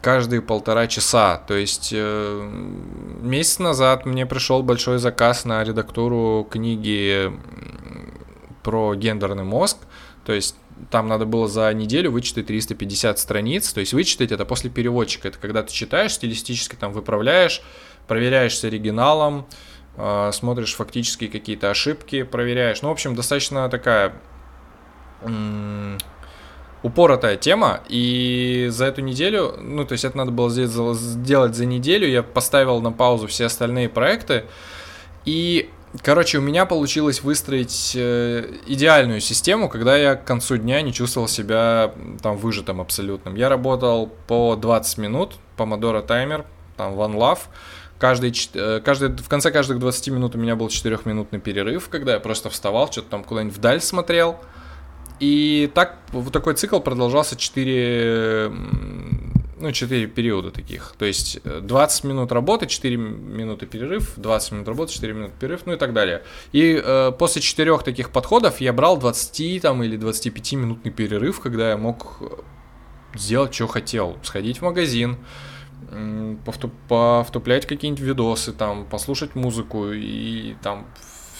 каждые полтора часа. То есть э, месяц назад мне пришел большой заказ на редактуру книги про гендерный мозг, то есть там надо было за неделю вычитать 350 страниц, то есть вычитать это после переводчика, это когда ты читаешь, стилистически там выправляешь, проверяешь с оригиналом, э, смотришь фактически какие-то ошибки, проверяешь. Ну, в общем, достаточно такая упоротая тема, и за эту неделю, ну, то есть это надо было сделать за неделю, я поставил на паузу все остальные проекты, и Короче, у меня получилось выстроить э, идеальную систему, когда я к концу дня не чувствовал себя там выжатым абсолютным. Я работал по 20 минут, помодоро таймер, там One Love. Каждый, э, каждый, в конце каждых 20 минут у меня был 4-минутный перерыв, когда я просто вставал, что-то там куда-нибудь вдаль смотрел. И так, вот такой цикл продолжался 4 ну, 4 периода таких. То есть 20 э, минут работы, 4 минуты перерыв, 20 минут работы, 4 минуты перерыв, ну и так далее. И э, после четырех таких подходов я брал 20 там, или 25 минутный перерыв, когда я мог э, сделать, что хотел. Сходить в магазин, повтуп, повтуплять какие-нибудь видосы, там, послушать музыку и там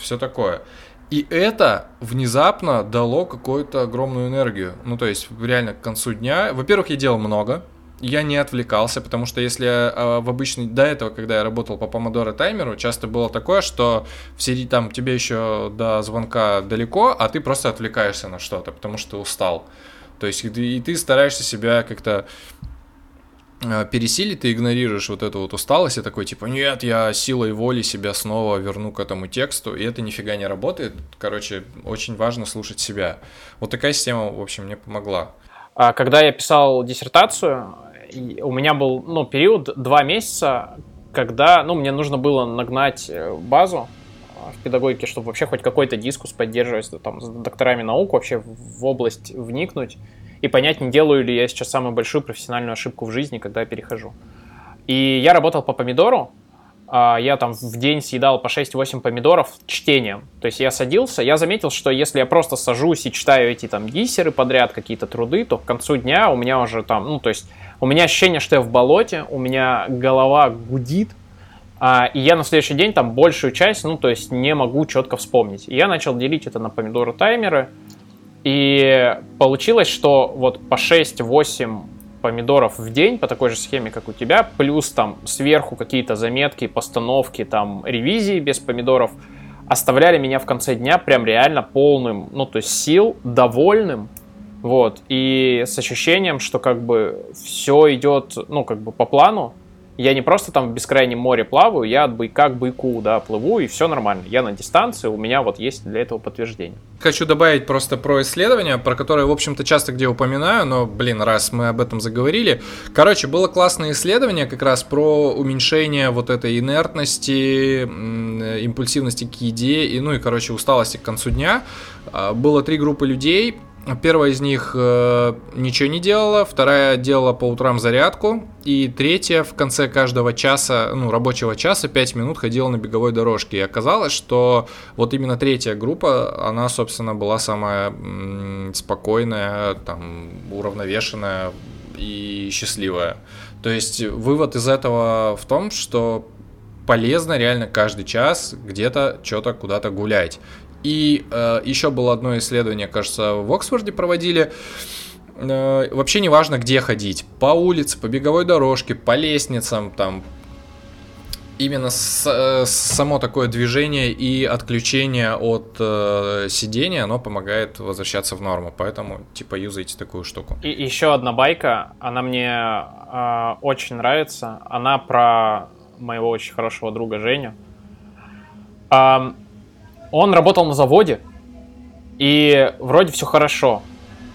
все такое. И это внезапно дало какую-то огромную энергию. Ну, то есть, реально, к концу дня... Во-первых, я делал много, я не отвлекался, потому что если э, в обычный до этого, когда я работал по помодоро таймеру, часто было такое, что в сети там тебе еще до звонка далеко, а ты просто отвлекаешься на что-то, потому что устал. То есть и ты, и ты стараешься себя как-то э, пересилить, ты игнорируешь вот эту вот усталость и такой типа, нет, я силой воли себя снова верну к этому тексту, и это нифига не работает. Короче, очень важно слушать себя. Вот такая система, в общем, мне помогла. А когда я писал диссертацию, у меня был ну, период два месяца, когда ну, мне нужно было нагнать э, базу а, в педагогике, чтобы вообще хоть какой-то дискус поддерживать, там, с докторами наук, вообще в область вникнуть и понять, не делаю ли я сейчас самую большую профессиональную ошибку в жизни, когда я перехожу. И я работал по помидору, я там в день съедал по 6-8 помидоров чтением. То есть я садился, я заметил, что если я просто сажусь и читаю эти там диссеры подряд, какие-то труды, то к концу дня у меня уже там, ну, то есть у меня ощущение, что я в болоте, у меня голова гудит, а, и я на следующий день там большую часть, ну, то есть не могу четко вспомнить. И я начал делить это на помидоры таймеры, и получилось, что вот по 6-8 помидоров в день по такой же схеме, как у тебя, плюс там сверху какие-то заметки, постановки, там ревизии без помидоров, оставляли меня в конце дня прям реально полным, ну, то есть сил, довольным, вот, и с ощущением, что как бы все идет, ну, как бы по плану. Я не просто там в бескрайнем море плаваю, я от байка к байку, да, плыву, и все нормально. Я на дистанции, у меня вот есть для этого подтверждение. Хочу добавить просто про исследование, про которое, в общем-то, часто где упоминаю, но, блин, раз мы об этом заговорили. Короче, было классное исследование как раз про уменьшение вот этой инертности, импульсивности к еде и, ну и, короче, усталости к концу дня. А, было три группы людей, Первая из них э, ничего не делала, вторая делала по утрам зарядку, и третья в конце каждого часа, ну, рабочего часа, 5 минут ходила на беговой дорожке. И оказалось, что вот именно третья группа, она, собственно, была самая м- спокойная, там, уравновешенная и счастливая. То есть вывод из этого в том, что полезно реально каждый час где-то что-то куда-то гулять. И э, еще было одно исследование, кажется, в Оксфорде проводили. Э, вообще не важно, где ходить. По улице, по беговой дорожке, по лестницам, там, именно с, э, само такое движение и отключение от э, сидения, оно помогает возвращаться в норму. Поэтому, типа, юзайте такую штуку. И еще одна байка, она мне э, очень нравится. Она про моего очень хорошего друга Женю. Э, он работал на заводе, и вроде все хорошо.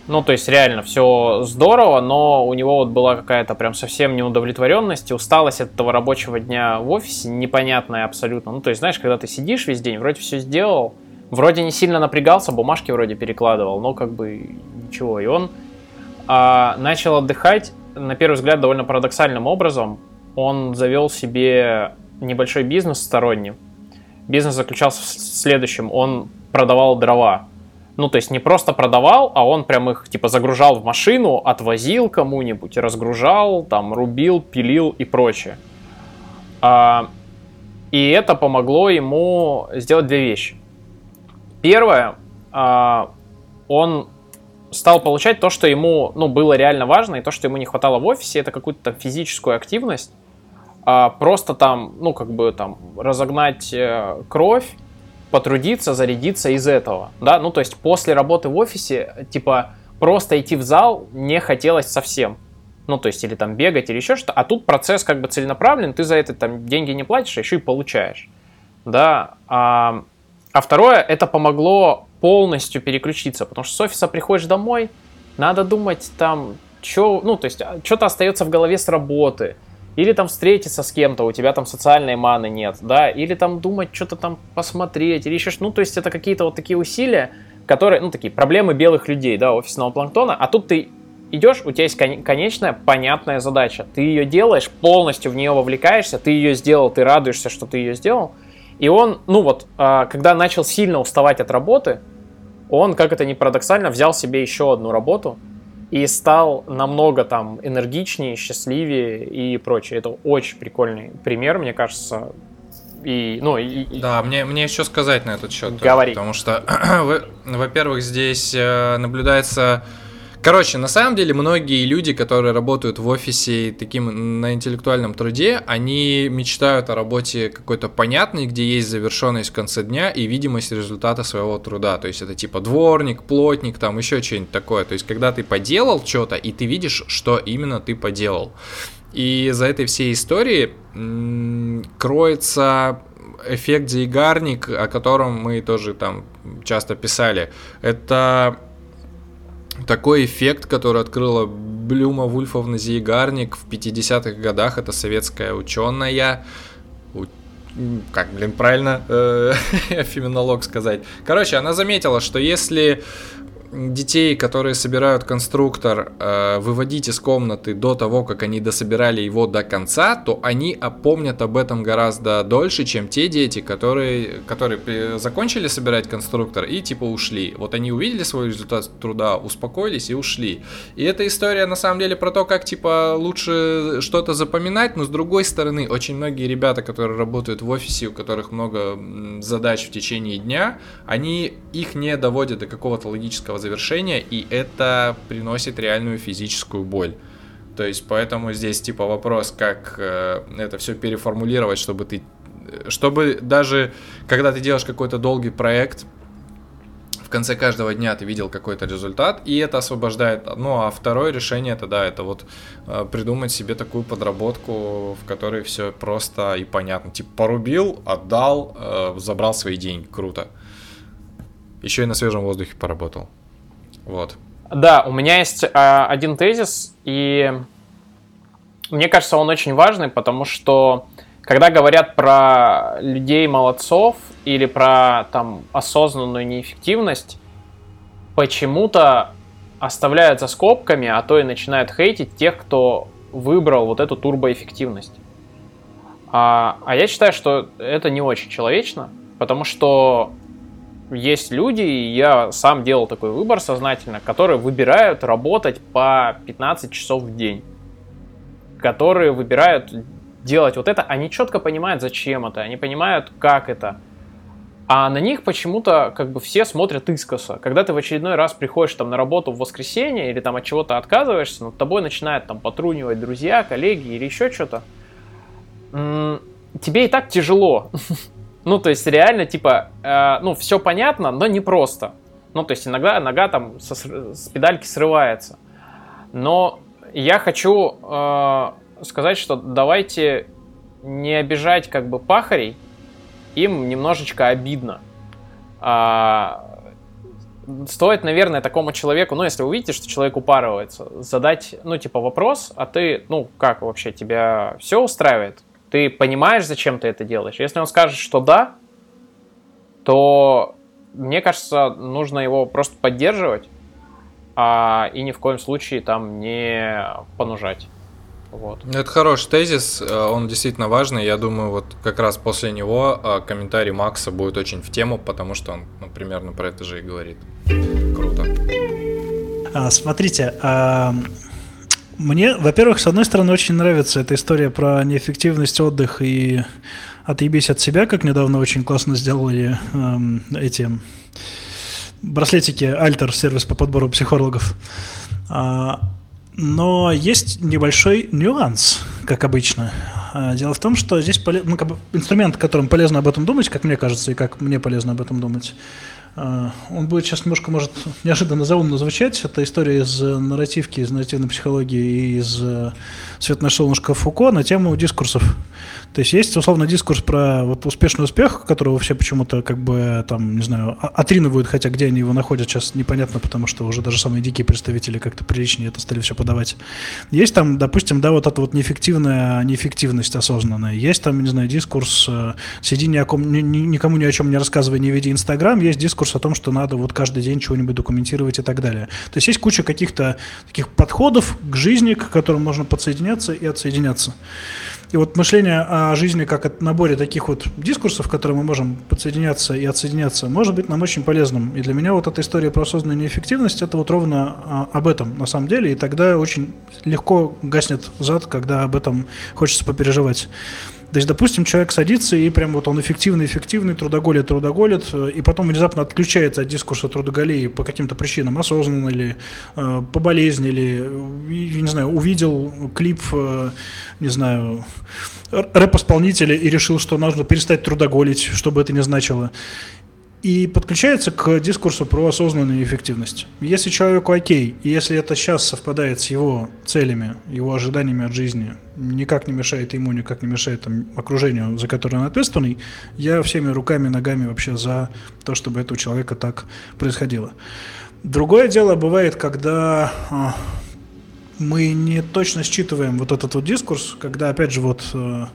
Ну, то есть реально все здорово, но у него вот была какая-то прям совсем неудовлетворенность и усталость от этого рабочего дня в офисе, непонятная абсолютно. Ну, то есть, знаешь, когда ты сидишь весь день, вроде все сделал, вроде не сильно напрягался, бумажки вроде перекладывал, но как бы ничего. И он а, начал отдыхать, на первый взгляд, довольно парадоксальным образом. Он завел себе небольшой бизнес сторонний. Бизнес заключался в следующем. Он продавал дрова ну, то есть не просто продавал, а он прям их типа загружал в машину, отвозил кому-нибудь, разгружал, там, рубил, пилил и прочее. А, и это помогло ему сделать две вещи. Первое, а, он стал получать то, что ему ну, было реально важно, и то, что ему не хватало в офисе, это какую-то там физическую активность. А, просто там, ну, как бы там разогнать э, кровь, потрудиться, зарядиться из этого, да, ну то есть после работы в офисе, типа, просто идти в зал не хотелось совсем, ну то есть или там бегать или еще что-то, а тут процесс как бы целенаправлен, ты за это там деньги не платишь, а еще и получаешь, да, а, а второе, это помогло полностью переключиться, потому что с офиса приходишь домой, надо думать там, что, ну то есть а, что-то остается в голове с работы, или там встретиться с кем-то, у тебя там социальной маны нет, да, или там думать, что-то там посмотреть, или еще что ну, то есть это какие-то вот такие усилия, которые, ну, такие проблемы белых людей, да, офисного планктона, а тут ты идешь, у тебя есть конечная, понятная задача, ты ее делаешь, полностью в нее вовлекаешься, ты ее сделал, ты радуешься, что ты ее сделал, и он, ну вот, а, когда начал сильно уставать от работы, он, как это ни парадоксально, взял себе еще одну работу, и стал намного там энергичнее, счастливее и прочее. Это очень прикольный пример, мне кажется. И, ну, и, да, мне, мне еще сказать на этот счет. Говори. Потому что, во-первых, здесь э, наблюдается Короче, на самом деле многие люди, которые работают в офисе таким на интеллектуальном труде, они мечтают о работе какой-то понятной, где есть завершенность в конце дня и видимость результата своего труда. То есть это типа дворник, плотник, там еще что-нибудь такое. То есть когда ты поделал что-то и ты видишь, что именно ты поделал. И за этой всей историей кроется эффект Зейгарник, о котором мы тоже там часто писали. Это такой эффект, который открыла Блюма Вульфовна Зигарник в 50-х годах, это советская ученая, как, блин, правильно э, феминолог сказать. Короче, она заметила, что если детей, которые собирают конструктор, э, выводить из комнаты до того, как они дособирали его до конца, то они опомнят об этом гораздо дольше, чем те дети, которые, которые закончили собирать конструктор и типа ушли. Вот они увидели свой результат труда, успокоились и ушли. И эта история на самом деле про то, как типа лучше что-то запоминать, но с другой стороны, очень многие ребята, которые работают в офисе, у которых много задач в течение дня, они их не доводят до какого-то логического завершения, и это приносит реальную физическую боль. То есть, поэтому здесь типа вопрос, как э, это все переформулировать, чтобы ты, чтобы даже когда ты делаешь какой-то долгий проект, в конце каждого дня ты видел какой-то результат, и это освобождает. Ну, а второе решение это да, это вот э, придумать себе такую подработку, в которой все просто и понятно. Типа порубил, отдал, э, забрал свои деньги, круто. Еще и на свежем воздухе поработал. Вот. Да, у меня есть э, один тезис, и мне кажется, он очень важный, потому что когда говорят про людей молодцов или про там осознанную неэффективность, почему-то оставляют за скобками, а то и начинают хейтить тех, кто выбрал вот эту турбоэффективность. А, а я считаю, что это не очень человечно, потому что есть люди, и я сам делал такой выбор сознательно, которые выбирают работать по 15 часов в день. Которые выбирают делать вот это, они четко понимают, зачем это, они понимают, как это. А на них почему-то как бы все смотрят искоса. Когда ты в очередной раз приходишь там на работу в воскресенье или там от чего-то отказываешься, над тобой начинают там потрунивать друзья, коллеги или еще что-то. Тебе и так тяжело. Ну, то есть реально, типа, э, ну, все понятно, но не просто. Ну, то есть иногда нога там со, с педальки срывается. Но я хочу э, сказать, что давайте не обижать как бы пахарей, им немножечко обидно. А, стоит, наверное, такому человеку, ну, если вы видите, что человек упарывается, задать, ну, типа, вопрос, а ты, ну, как вообще, тебя все устраивает? Ты понимаешь, зачем ты это делаешь? Если он скажет, что да, то мне кажется, нужно его просто поддерживать, а, и ни в коем случае там не понужать. Вот. Это хороший тезис, э, он действительно важный. Я думаю, вот как раз после него э, комментарий Макса будет очень в тему, потому что он ну, примерно про это же и говорит. Круто. А, смотрите, а, мне, во-первых, с одной стороны, очень нравится эта история про неэффективность, отдых и отъебись от себя, как недавно очень классно сделали эм, эти браслетики Альтер, сервис по подбору психологов. А, но есть небольшой нюанс, как обычно. А, дело в том, что здесь поле... ну, как бы инструмент, которым полезно об этом думать, как мне кажется, и как мне полезно об этом думать, он будет сейчас немножко, может, неожиданно заумно звучать. Это история из нарративки, из нарративной психологии и из э, «Светное солнышко» Фуко на тему дискурсов. То есть есть, условно, дискурс про вот успешный успех, которого все почему-то, как бы, там, не знаю, отринывают, хотя где они его находят, сейчас непонятно, потому что уже даже самые дикие представители как-то приличнее это стали все подавать. Есть там, допустим, да, вот эта вот неэффективная неэффективность осознанная. Есть там, не знаю, дискурс э, «сиди ни о ком, ни, никому ни о чем не рассказывай, не веди Инстаграм». Есть дискурс о том, что надо вот каждый день чего-нибудь документировать и так далее. То есть есть куча каких-то таких подходов к жизни, к которым можно подсоединяться и отсоединяться. И вот мышление о жизни как о наборе таких вот дискурсов, которые мы можем подсоединяться и отсоединяться, может быть нам очень полезным. И для меня вот эта история про осознанную неэффективность, это вот ровно а, об этом на самом деле. И тогда очень легко гаснет зад, когда об этом хочется попереживать. То есть, допустим, человек садится и прям вот он эффективный, эффективный, трудоголит, трудоголит, э, и потом внезапно отключается от дискурса трудоголии по каким-то причинам, осознанно или э, по болезни, или, э, не знаю, увидел клип, э, не знаю, рэп-исполнителя и решил, что нужно перестать трудоголить, что бы это ни значило и подключается к дискурсу про осознанную эффективность. Если человеку окей, и если это сейчас совпадает с его целями, его ожиданиями от жизни, никак не мешает ему, никак не мешает там, окружению, за которое он ответственный, я всеми руками, ногами вообще за то, чтобы это у человека так происходило. Другое дело бывает, когда а, мы не точно считываем вот этот вот дискурс, когда, опять же, вот, а,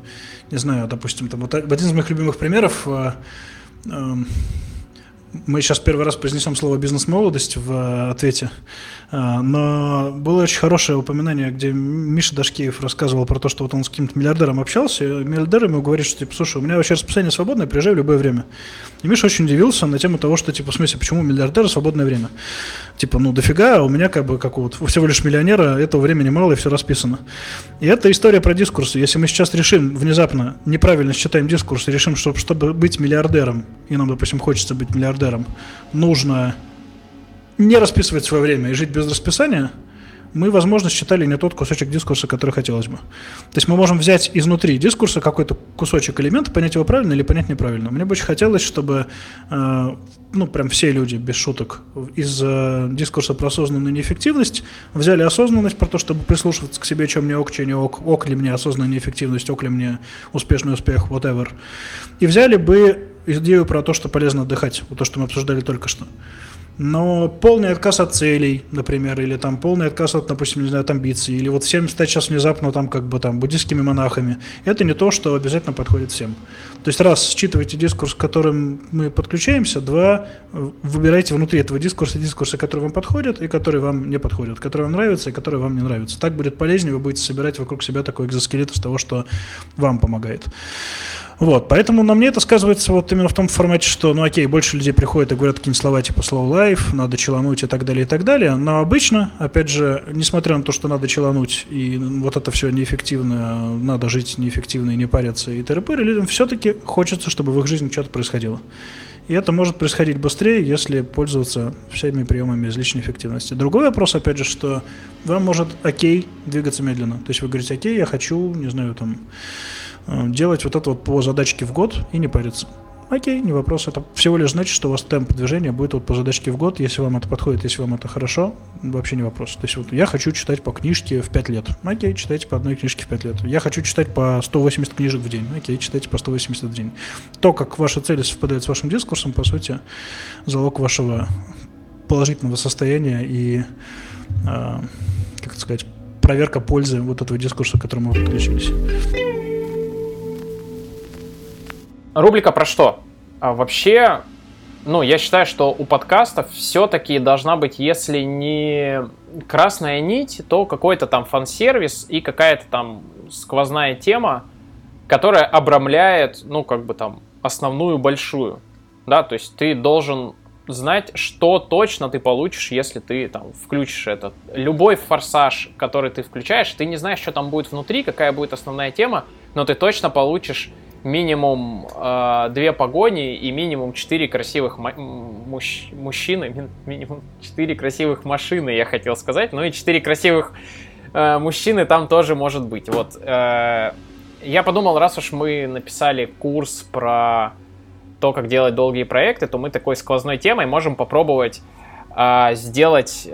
не знаю, допустим, там, вот один из моих любимых примеров, а, мы сейчас первый раз произнесем слово «бизнес-молодость» в э, ответе. А, но было очень хорошее упоминание, где Миша Дашкеев рассказывал про то, что вот он с каким-то миллиардером общался, и миллиардер ему говорит, что, типа, слушай, у меня вообще расписание свободное, приезжай в любое время. И Миша очень удивился на тему того, что, типа, в смысле, почему миллиардер свободное время? Типа, ну, дофига, а у меня, как бы, как вот всего лишь миллионера, этого времени мало, и все расписано. И это история про дискурсы. Если мы сейчас решим внезапно, неправильно считаем дискурс, и решим, что чтобы быть миллиардером, и нам, допустим, хочется быть миллиардером, нужно не расписывать свое время и жить без расписания, мы, возможно, считали не тот кусочек дискурса, который хотелось бы. То есть мы можем взять изнутри дискурса какой-то кусочек элемента, понять его правильно или понять неправильно. Мне бы очень хотелось, чтобы, э, ну, прям все люди, без шуток, из э, дискурса про осознанную неэффективность взяли осознанность про то, чтобы прислушиваться к себе, чем мне ок, чем не ок, ок ли мне осознанная неэффективность, ок ли мне успешный успех, whatever. И взяли бы идею про то, что полезно отдыхать, вот то, что мы обсуждали только что Но полный отказ от целей, например, или там полный отказ от, допустим, не знаю, от амбиций, или вот всем стать сейчас внезапно там как бы там буддийскими монахами, это не то, что обязательно подходит всем. То есть раз считывайте дискурс, к которым мы подключаемся, два выбирайте внутри этого дискурса дискурсы, которые вам подходят и которые вам не подходят, которые вам нравятся и которые вам не нравятся. Так будет полезнее, вы будете собирать вокруг себя такой экзоскелет из того, что вам помогает. Вот, поэтому на мне это сказывается вот именно в том формате, что, ну окей, больше людей приходят и говорят какие-нибудь слова типа slow life, надо челануть и так далее, и так далее, но обычно, опять же, несмотря на то, что надо челануть, и вот это все неэффективно, надо жить неэффективно и не париться и т.р. людям все-таки хочется, чтобы в их жизни что-то происходило. И это может происходить быстрее, если пользоваться всеми приемами излишней эффективности. Другой вопрос, опять же, что вам может окей двигаться медленно. То есть вы говорите, окей, я хочу, не знаю, там, делать вот это вот по задачке в год и не париться. Окей, не вопрос. Это всего лишь значит, что у вас темп движения будет вот по задачке в год. Если вам это подходит, если вам это хорошо, вообще не вопрос. То есть вот я хочу читать по книжке в 5 лет. Окей, читайте по одной книжке в 5 лет. Я хочу читать по 180 книжек в день. Окей, читайте по 180 в день. То, как ваши цели совпадают с вашим дискурсом, по сути, залог вашего положительного состояния и, э, как сказать, проверка пользы вот этого дискурса, к которому вы подключились. Рубрика про что? А вообще, ну, я считаю, что у подкастов все-таки должна быть, если не красная нить, то какой-то там фан-сервис и какая-то там сквозная тема, которая обрамляет, ну, как бы там, основную большую. Да, то есть ты должен знать, что точно ты получишь, если ты там включишь этот. Любой форсаж, который ты включаешь, ты не знаешь, что там будет внутри, какая будет основная тема, но ты точно получишь минимум э, две погони и минимум четыре красивых мужч мужчины, минимум четыре красивых машины, я хотел сказать, ну и четыре красивых э, мужчины там тоже может быть. Вот э, я подумал, раз уж мы написали курс про то, как делать долгие проекты, то мы такой сквозной темой можем попробовать э, сделать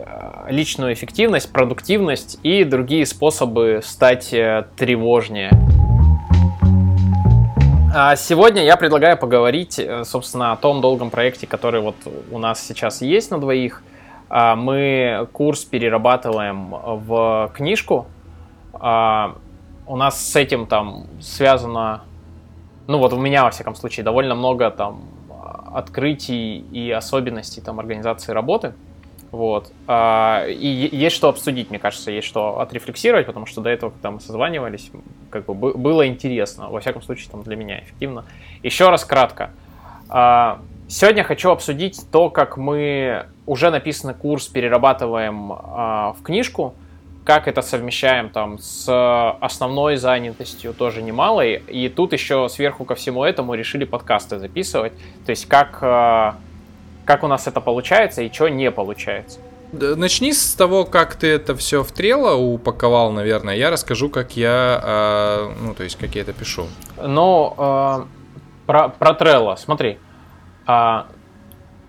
личную эффективность, продуктивность и другие способы стать э, тревожнее. А сегодня я предлагаю поговорить, э, собственно, о том долгом проекте, который вот у нас сейчас есть на двоих. А, мы курс перерабатываем в книжку. А, у нас с этим там связано, ну вот у меня, во всяком случае, довольно много там открытий и особенностей там организации работы. Вот. А, и есть что обсудить, мне кажется, есть что отрефлексировать, потому что до этого, когда мы созванивались, как бы было интересно, во всяком случае, там для меня эффективно. Еще раз кратко. А, сегодня хочу обсудить то, как мы уже написанный курс перерабатываем а, в книжку, как это совмещаем там с основной занятостью тоже немалой. И тут еще сверху ко всему этому решили подкасты записывать. То есть как как у нас это получается и что не получается. Начни с того, как ты это все в трело упаковал, наверное. Я расскажу, как я, э, ну, то есть, как я это пишу. Ну, э, про, про Trello, смотри. Э,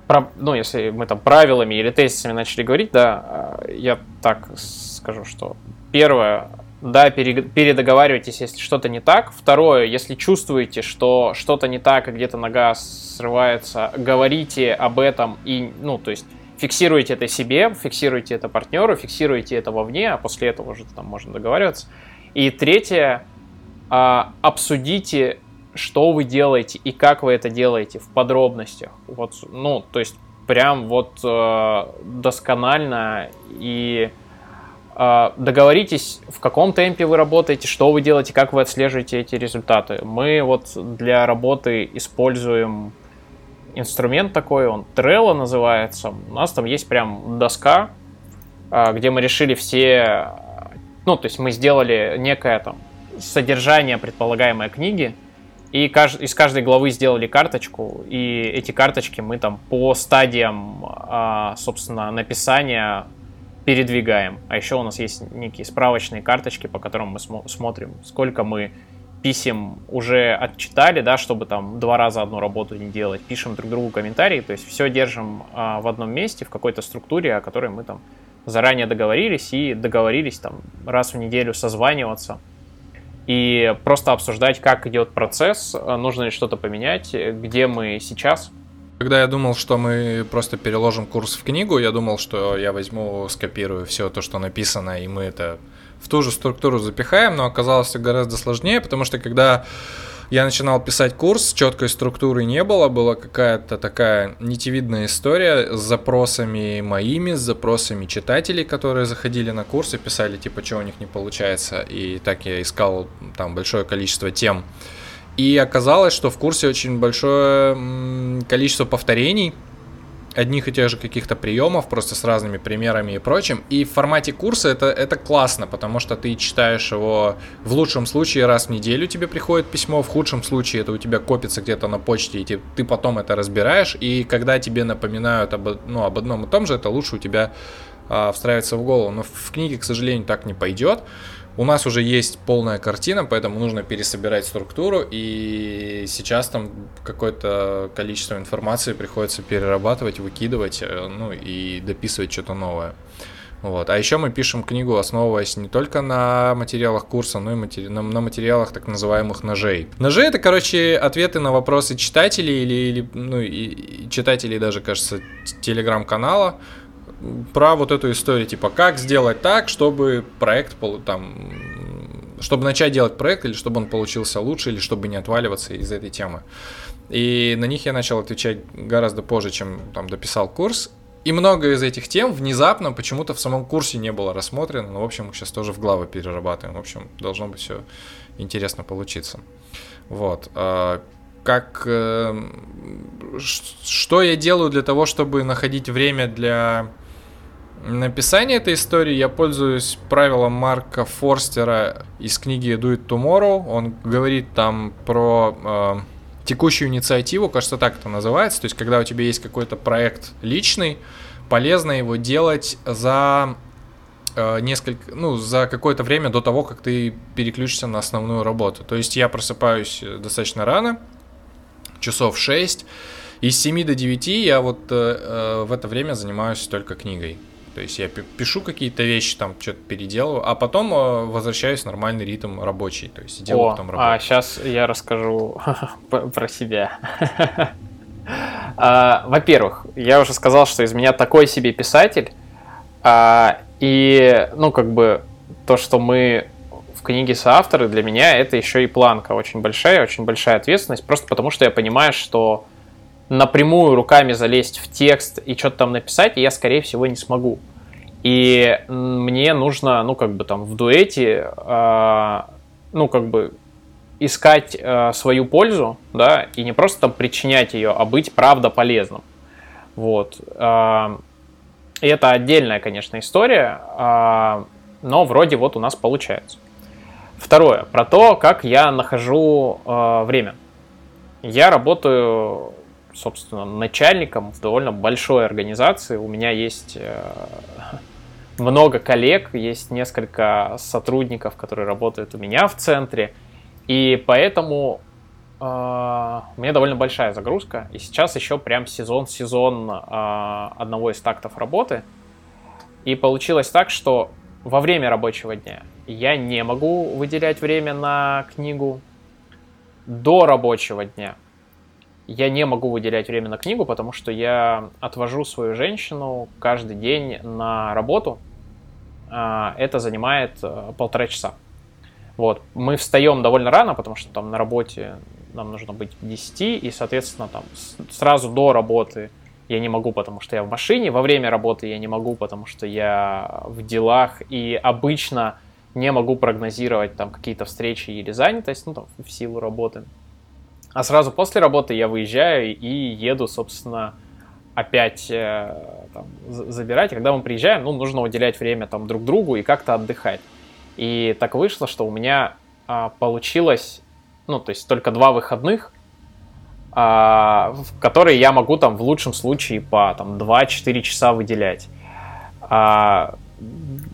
про, ну, если мы там правилами или тезисами начали говорить, да, я так скажу, что первое, да, передоговаривайтесь, если что-то не так. Второе, если чувствуете, что что-то не так, и где-то нога срывается, говорите об этом и, ну, то есть фиксируйте это себе, фиксируйте это партнеру, фиксируйте это вовне, а после этого уже там можно договариваться. И третье, а, обсудите, что вы делаете и как вы это делаете в подробностях. Вот, ну, то есть прям вот э, досконально и договоритесь, в каком темпе вы работаете, что вы делаете, как вы отслеживаете эти результаты. Мы вот для работы используем инструмент такой, он Trello называется. У нас там есть прям доска, а, где мы решили все, ну, то есть мы сделали некое там содержание предполагаемой книги, и из каждой главы сделали карточку, и эти карточки мы там по стадиям, а, собственно, написания передвигаем. А еще у нас есть некие справочные карточки, по которым мы смо- смотрим, сколько мы писем уже отчитали, да, чтобы там два раза одну работу не делать. Пишем друг другу комментарии, то есть все держим а, в одном месте, в какой-то структуре, о которой мы там заранее договорились и договорились там раз в неделю созваниваться и просто обсуждать, как идет процесс, нужно ли что-то поменять, где мы сейчас, Когда я думал, что мы просто переложим курс в книгу, я думал, что я возьму, скопирую все то, что написано, и мы это в ту же структуру запихаем, но оказалось все гораздо сложнее, потому что когда я начинал писать курс, четкой структуры не было, была какая-то такая нитевидная история с запросами моими, с запросами читателей, которые заходили на курс и писали, типа, что у них не получается, и так я искал там большое количество тем. И оказалось, что в курсе очень большое количество повторений, одних и тех же каких-то приемов, просто с разными примерами и прочим. И в формате курса это, это классно, потому что ты читаешь его в лучшем случае раз в неделю тебе приходит письмо, в худшем случае это у тебя копится где-то на почте, и ты, ты потом это разбираешь, и когда тебе напоминают об, ну, об одном и том же, это лучше у тебя а, встраивается в голову. Но в книге, к сожалению, так не пойдет. У нас уже есть полная картина, поэтому нужно пересобирать структуру, и сейчас там какое-то количество информации приходится перерабатывать, выкидывать, э, ну и дописывать что-то новое. Вот. А еще мы пишем книгу, основываясь не только на материалах курса, но и матери... на, на материалах так называемых ножей. Ножи это, короче, ответы на вопросы читателей или, или ну, и, читателей даже, кажется, телеграм-канала про вот эту историю, типа, как сделать так, чтобы проект там, чтобы начать делать проект, или чтобы он получился лучше, или чтобы не отваливаться из этой темы. И на них я начал отвечать гораздо позже, чем там дописал курс. И много из этих тем внезапно почему-то в самом курсе не было рассмотрено. Но, в общем, сейчас тоже в главы перерабатываем. В общем, должно быть все интересно получиться. Вот. А, как... Э, что я делаю для того, чтобы находить время для написание этой истории я пользуюсь правилом Марка Форстера из книги Do It Tomorrow. Он говорит там про э, текущую инициативу, кажется, так это называется. То есть, когда у тебя есть какой-то проект личный, полезно его делать за э, несколько, ну, за какое-то время до того, как ты переключишься на основную работу. То есть я просыпаюсь достаточно рано, часов 6, из 7 до 9 я вот э, э, в это время занимаюсь только книгой. То есть я пишу какие-то вещи, там что-то переделываю, а потом э, возвращаюсь в нормальный ритм рабочий. То есть делаю О, потом работу. А сейчас я расскажу про себя. А, во-первых, я уже сказал, что из меня такой себе писатель. А, и, ну, как бы, то, что мы в книге соавторы, для меня это еще и планка очень большая, очень большая ответственность, просто потому что я понимаю, что напрямую руками залезть в текст и что-то там написать, я, скорее всего, не смогу. И мне нужно, ну, как бы там в дуэте, э, ну, как бы искать э, свою пользу, да, и не просто там причинять ее, а быть правда полезным. Вот. Э, и это отдельная, конечно, история, э, но вроде вот у нас получается. Второе, про то, как я нахожу э, время. Я работаю собственно, начальником в довольно большой организации. У меня есть э, много коллег, есть несколько сотрудников, которые работают у меня в центре. И поэтому э, у меня довольно большая загрузка. И сейчас еще прям сезон-сезон э, одного из тактов работы. И получилось так, что во время рабочего дня я не могу выделять время на книгу. До рабочего дня я не могу выделять время на книгу, потому что я отвожу свою женщину каждый день на работу. А, это занимает э, полтора часа. Вот. Мы встаем довольно рано, потому что там на работе нам нужно быть к 10, и, соответственно, там сразу до работы я не могу, потому что я в машине, во время работы я не могу, потому что я в делах, и обычно не могу прогнозировать там какие-то встречи или занятость, ну, там, в силу работы. А сразу после работы я выезжаю и еду, собственно, опять э, там, забирать. И когда мы приезжаем, ну, нужно уделять время там друг другу и как-то отдыхать. И так вышло, что у меня а, получилось, ну, то есть только два выходных, а, в которые я могу там в лучшем случае по там 2-4 часа выделять. А,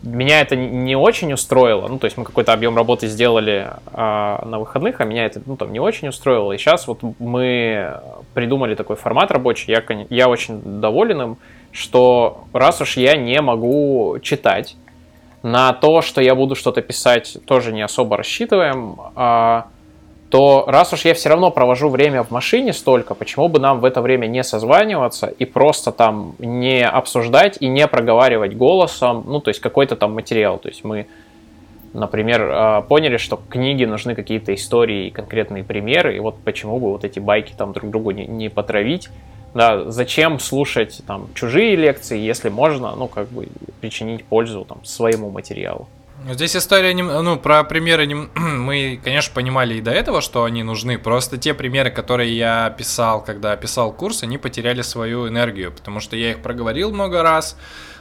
меня это не очень устроило. Ну, то есть мы какой-то объем работы сделали а, на выходных, а меня это ну, там, не очень устроило. И сейчас вот мы придумали такой формат рабочий. Я, я очень доволен им, что раз уж я не могу читать, на то, что я буду что-то писать, тоже не особо рассчитываем. А, то раз уж я все равно провожу время в машине столько, почему бы нам в это время не созваниваться и просто там не обсуждать и не проговаривать голосом, ну, то есть какой-то там материал. То есть мы, например, а, поняли, что книги нужны какие-то истории и конкретные примеры, и вот почему бы вот эти байки там друг другу не, не потравить. Да, зачем слушать там чужие лекции, если можно, ну, как бы причинить пользу там своему материалу. Здесь история, ну, про примеры мы, конечно, понимали и до этого, что они нужны. Просто те примеры, которые я писал, когда писал курс, они потеряли свою энергию, потому что я их проговорил много раз,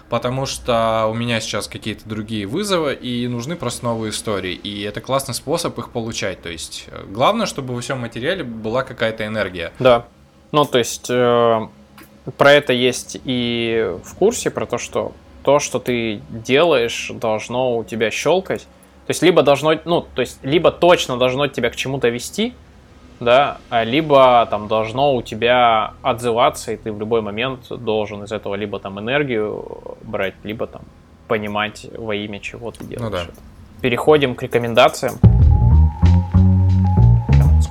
потому что у меня сейчас какие-то другие вызовы, и нужны просто новые истории. И это классный способ их получать. То есть э, главное, чтобы во всем материале была какая-то энергия. Да. Ну, то есть э, про это есть и в курсе, про то, что то, что ты делаешь, должно у тебя щелкать. То есть либо должно, ну, то есть либо точно должно тебя к чему-то вести, да, а либо там должно у тебя отзываться, и ты в любой момент должен из этого либо там энергию брать, либо там понимать во имя чего ты делаешь. Ну, да. Переходим к рекомендациям.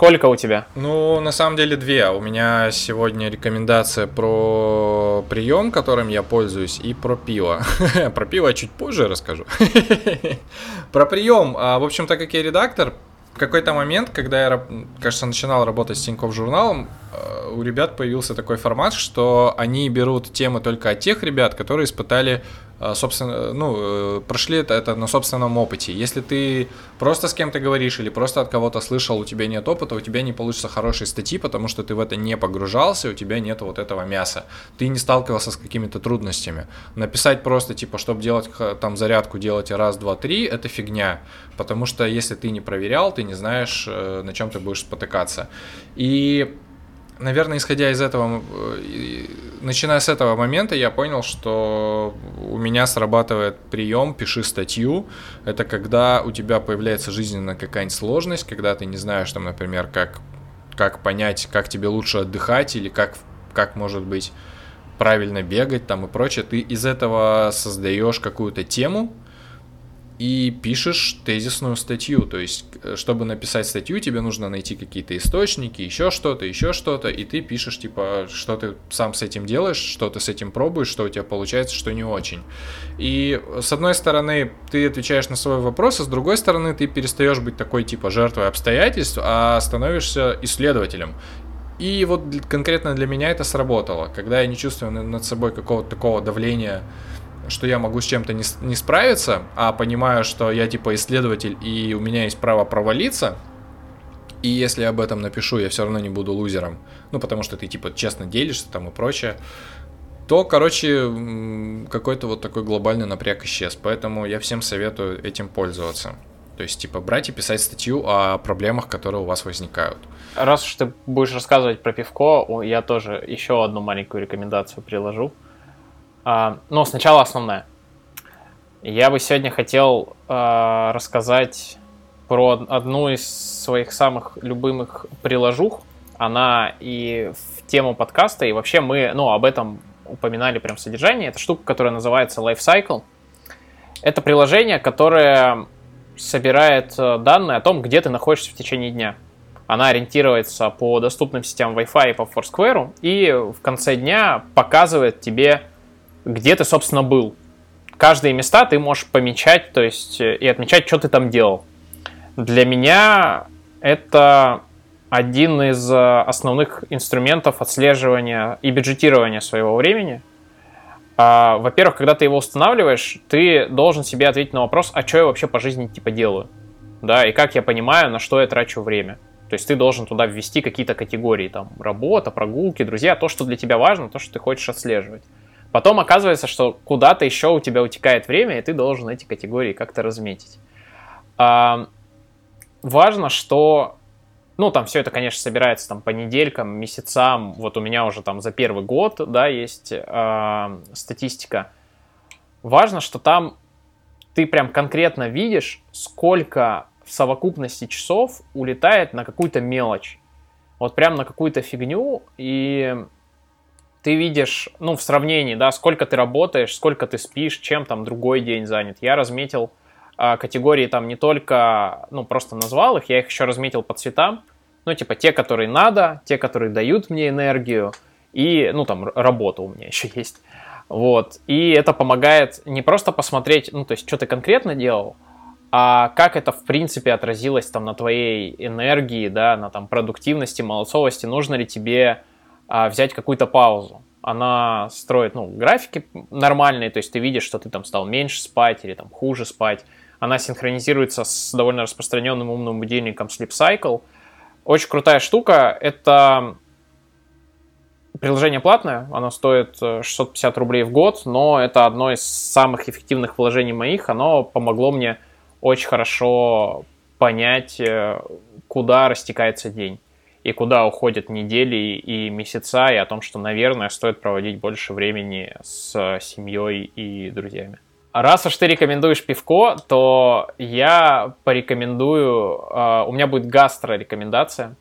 Сколько у тебя? Ну, на самом деле две. У меня сегодня рекомендация про прием, которым я пользуюсь, и про пиво. про пиво я чуть позже расскажу. про прием. А, в общем, так как я редактор, в какой-то момент, когда я, кажется, начинал работать с Тинькофф журналом, э, у ребят появился такой формат, что они берут темы только от тех ребят, которые испытали а, собственно, ну, э, прошли это, это на собственном опыте. Если ты просто с кем-то говоришь или просто от кого-то слышал, у тебя нет опыта, у тебя не получится хорошей статьи, потому что ты в это не погружался, у тебя нет вот этого мяса. Ты не сталкивался с какими-то трудностями. Написать просто, типа, чтобы делать там зарядку, делать раз, два, три, это фигня. Потому что если ты не проверял, ты не знаешь, э, на чем ты будешь спотыкаться. И наверное, исходя из этого, э, начиная с этого момента, я понял, что у меня срабатывает прием «пиши статью». Это когда у тебя появляется жизненная какая-нибудь сложность, когда ты не знаешь, там, например, как, как понять, как тебе лучше отдыхать или как, как может быть правильно бегать там и прочее. Ты из этого создаешь какую-то тему, и пишешь тезисную статью. То есть, э, чтобы написать статью, тебе нужно найти какие-то источники, еще что-то, еще что-то, и ты пишешь, типа, что ты сам с этим делаешь, что ты с этим пробуешь, что у тебя получается, что не очень. И с одной стороны, ты отвечаешь на свой вопрос, а с другой стороны, ты перестаешь быть такой, типа, жертвой обстоятельств, а становишься исследователем. И вот конкретно для меня это сработало, когда я не чувствую над собой какого-то такого давления что я могу с чем-то не, не справиться, а понимаю, что я типа исследователь и у меня есть право провалиться, и если об этом напишу, я все равно не буду лузером, ну потому что ты типа честно делишься там и прочее, то, короче, какой-то вот такой глобальный напряг исчез. Поэтому я всем советую этим пользоваться. То есть, типа, брать и писать статью о проблемах, которые у вас возникают. Раз уж ты будешь рассказывать про пивко, я тоже еще одну маленькую рекомендацию приложу. А, но сначала основная. Я бы сегодня хотел э, рассказать про одну из своих самых любимых приложух. Она и в тему подкаста, и вообще мы, ну, об этом упоминали прям в содержании. Это штука, которая называется Lifecycle. Это приложение, которое собирает э, данные о том, где ты находишься в течение дня. Она ориентируется по доступным сетям Wi-Fi и по Foursquare, и в конце дня показывает тебе где ты, собственно, был. Каждые места ты можешь помечать, то есть э, и отмечать, что ты там делал. Для меня это один из э, основных инструментов отслеживания и бюджетирования своего времени. А, во-первых, когда ты его устанавливаешь, ты должен себе ответить на вопрос, а что я вообще по жизни типа делаю? Да, и как я понимаю, на что я трачу время. То есть ты должен туда ввести какие-то категории, там, работа, прогулки, друзья, то, что для тебя важно, то, что ты хочешь отслеживать. Потом оказывается, что куда-то еще у тебя утекает время, и ты должен эти категории как-то разметить. А, важно, что ну, там все это, конечно, собирается там по неделькам, месяцам. Вот у меня уже там за первый год, да, есть э, статистика. Важно, что там ты прям конкретно видишь, сколько в совокупности часов улетает на какую-то мелочь. Вот прям на какую-то фигню. И ты видишь, ну, в сравнении, да, сколько ты работаешь, сколько ты спишь, чем там другой день занят. Я разметил а, категории там не только, ну, просто назвал их, я их еще разметил по цветам. Ну, типа, те, которые надо, те, которые дают мне энергию, и, ну, там, работа у меня еще есть. Вот. И это помогает не просто посмотреть, ну, то есть, что ты конкретно делал, а как это, в принципе, отразилось там на твоей энергии, да, на там продуктивности, молодцовости, нужно ли тебе а, взять какую-то паузу она строит, ну, графики нормальные, то есть ты видишь, что ты там стал меньше спать или там хуже спать. Она синхронизируется с довольно распространенным умным будильником Sleep Cycle. Очень крутая штука. Это приложение платное, оно стоит 650 э, рублей в год, но это одно из самых эффективных вложений моих. Оно помогло мне очень хорошо понять, э, куда растекается день и куда уходят недели и месяца, и о том, что, наверное, стоит проводить больше времени с семьей и друзьями. Раз уж ты рекомендуешь пивко, то я порекомендую, uh, у меня будет гастро-рекомендация.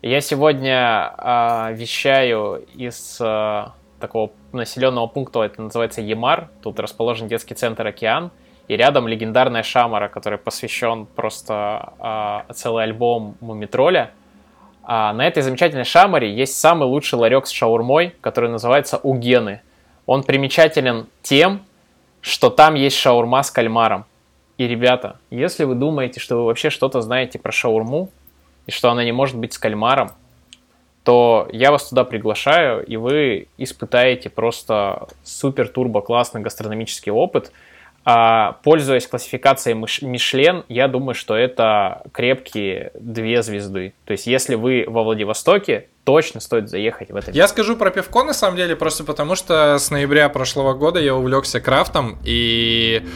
Я сегодня uh, вещаю из uh, такого населенного пункта, это называется Емар, тут расположен детский центр «Океан», и рядом легендарная Шамара, который посвящен просто целый альбом Мумитроля – а на этой замечательной шамаре есть самый лучший ларек с шаурмой, который называется Угены. Он примечателен тем, что там есть шаурма с кальмаром. И, ребята, если вы думаете, что вы вообще что-то знаете про шаурму, и что она не может быть с кальмаром, то я вас туда приглашаю, и вы испытаете просто супер-турбо классный гастрономический опыт – пользуясь классификацией Мишлен, я думаю, что это крепкие две звезды. То есть, если вы во Владивостоке, точно стоит заехать в это. Я скажу про пивко, на самом деле, просто потому что с ноября прошлого года я увлекся крафтом, и,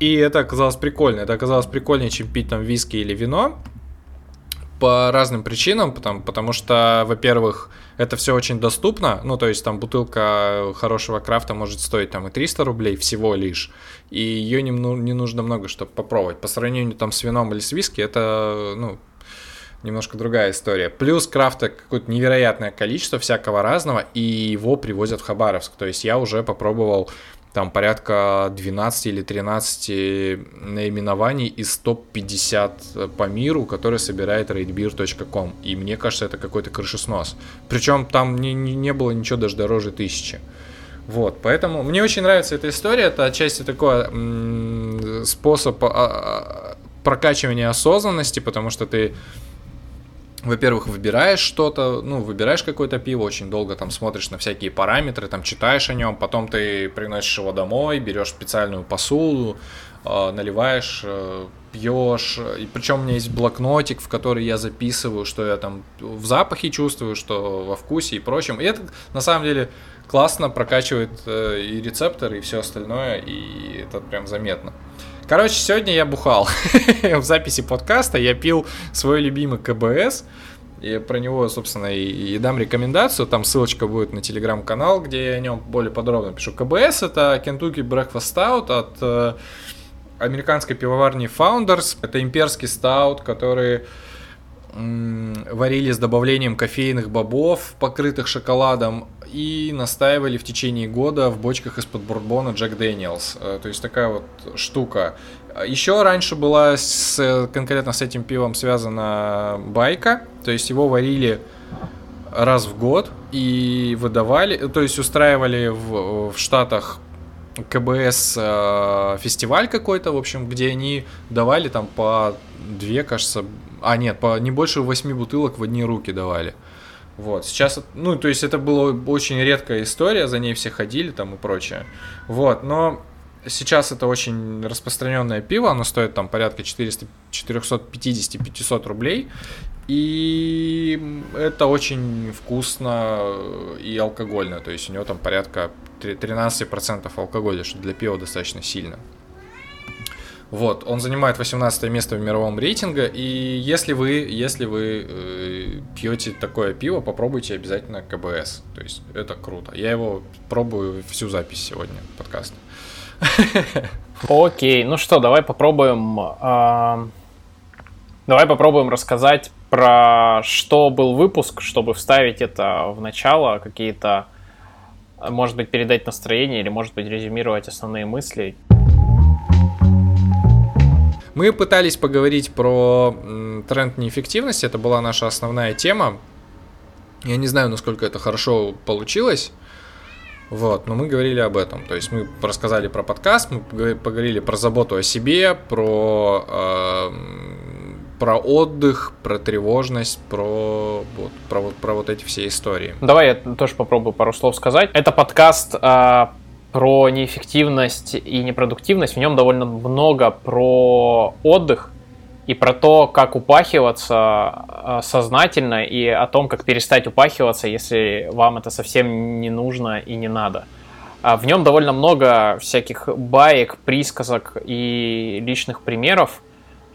и это оказалось прикольно. Это оказалось прикольнее, чем пить там виски или вино по разным причинам, потому, потому что, во-первых, это все очень доступно, ну, то есть там бутылка хорошего крафта может стоить там и 300 рублей всего лишь, и ее не, не нужно много, чтобы попробовать. По сравнению там с вином или с виски, это, ну, немножко другая история. Плюс крафта какое-то невероятное количество всякого разного, и его привозят в Хабаровск. То есть я уже попробовал там порядка 12 или 13 наименований из топ-50 по миру, которые собирает raidbeer.com. И мне кажется, это какой-то крышеснос. Причем там не, не, не было ничего даже дороже тысячи. Вот, поэтому мне очень нравится эта история. Это отчасти такой способ а- а- прокачивания осознанности, потому что ты во-первых, выбираешь что-то, ну, выбираешь какое-то пиво, очень долго там смотришь на всякие параметры, там читаешь о нем, потом ты приносишь его домой, берешь специальную посуду, э, наливаешь, э, пьешь. И причем у меня есть блокнотик, в который я записываю, что я там в запахе чувствую, что во вкусе и прочем. И это на самом деле классно прокачивает э, и рецепторы, и все остальное, и это прям заметно. Короче, сегодня я бухал. в записи подкаста я пил свой любимый KBS. И про него, собственно, и, и дам рекомендацию. Там ссылочка будет на телеграм-канал, где я о нем более подробно пишу. KBS это Kentucky Breakfast Stout от э, американской пивоварни Founders. Это имперский стаут, который варили с добавлением кофейных бобов, покрытых шоколадом, и настаивали в течение года в бочках из-под бурбона Jack Daniel's. Э, то есть такая вот штука. Еще раньше была с, конкретно с этим пивом связана байка, то есть его варили раз в год и выдавали, то есть устраивали в, в Штатах КБС э, фестиваль какой-то, в общем, где они давали там по две, кажется, а нет, по не больше восьми бутылок в одни руки давали. Вот, сейчас, ну, то есть это была очень редкая история, за ней все ходили там и прочее. Вот, но сейчас это очень распространенное пиво, оно стоит там порядка 400, 450-500 рублей. И это очень вкусно и алкогольно, то есть у него там порядка 13% алкоголя, что для пива достаточно сильно. Вот, он занимает 18 место в мировом рейтинге, и если вы, если вы э, пьете такое пиво, попробуйте обязательно КБС, то есть это круто. Я его пробую всю запись сегодня подкаста. Окей, ну что, давай попробуем, э, давай попробуем рассказать про что был выпуск, чтобы вставить это в начало, какие-то, может быть, передать настроение или, может быть, резюмировать основные мысли. Мы пытались поговорить про тренд неэффективности, это была наша основная тема. Я не знаю, насколько это хорошо получилось. Вот, но мы говорили об этом. То есть мы рассказали про подкаст, мы поговорили про заботу о себе, про, э, про отдых, про тревожность, про вот, про, про вот эти все истории. Давай я тоже попробую пару слов сказать. Это подкаст э, про неэффективность и непродуктивность. В нем довольно много про отдых, и про то, как упахиваться э, сознательно, и о том, как перестать упахиваться, если вам это совсем не нужно и не надо. А в нем довольно много всяких баек, присказок и личных примеров.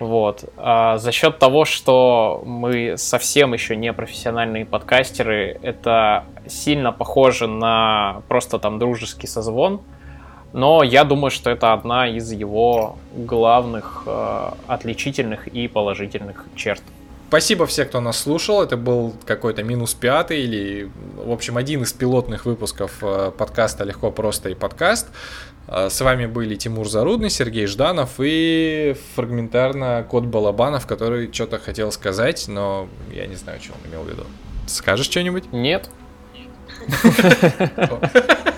Вот. А за счет того, что мы совсем еще не профессиональные подкастеры, это сильно похоже на просто там дружеский созвон но я думаю, что это одна из его главных э, отличительных и положительных черт. Спасибо всем, кто нас слушал. Это был какой-то минус пятый или, в общем, один из пилотных выпусков э, подкаста «Легко, просто» и подкаст. Э, с вами были Тимур Зарудный, Сергей Жданов и фрагментарно Кот Балабанов, который что-то хотел сказать, но я не знаю, что он имел в виду. Скажешь что-нибудь? Нет.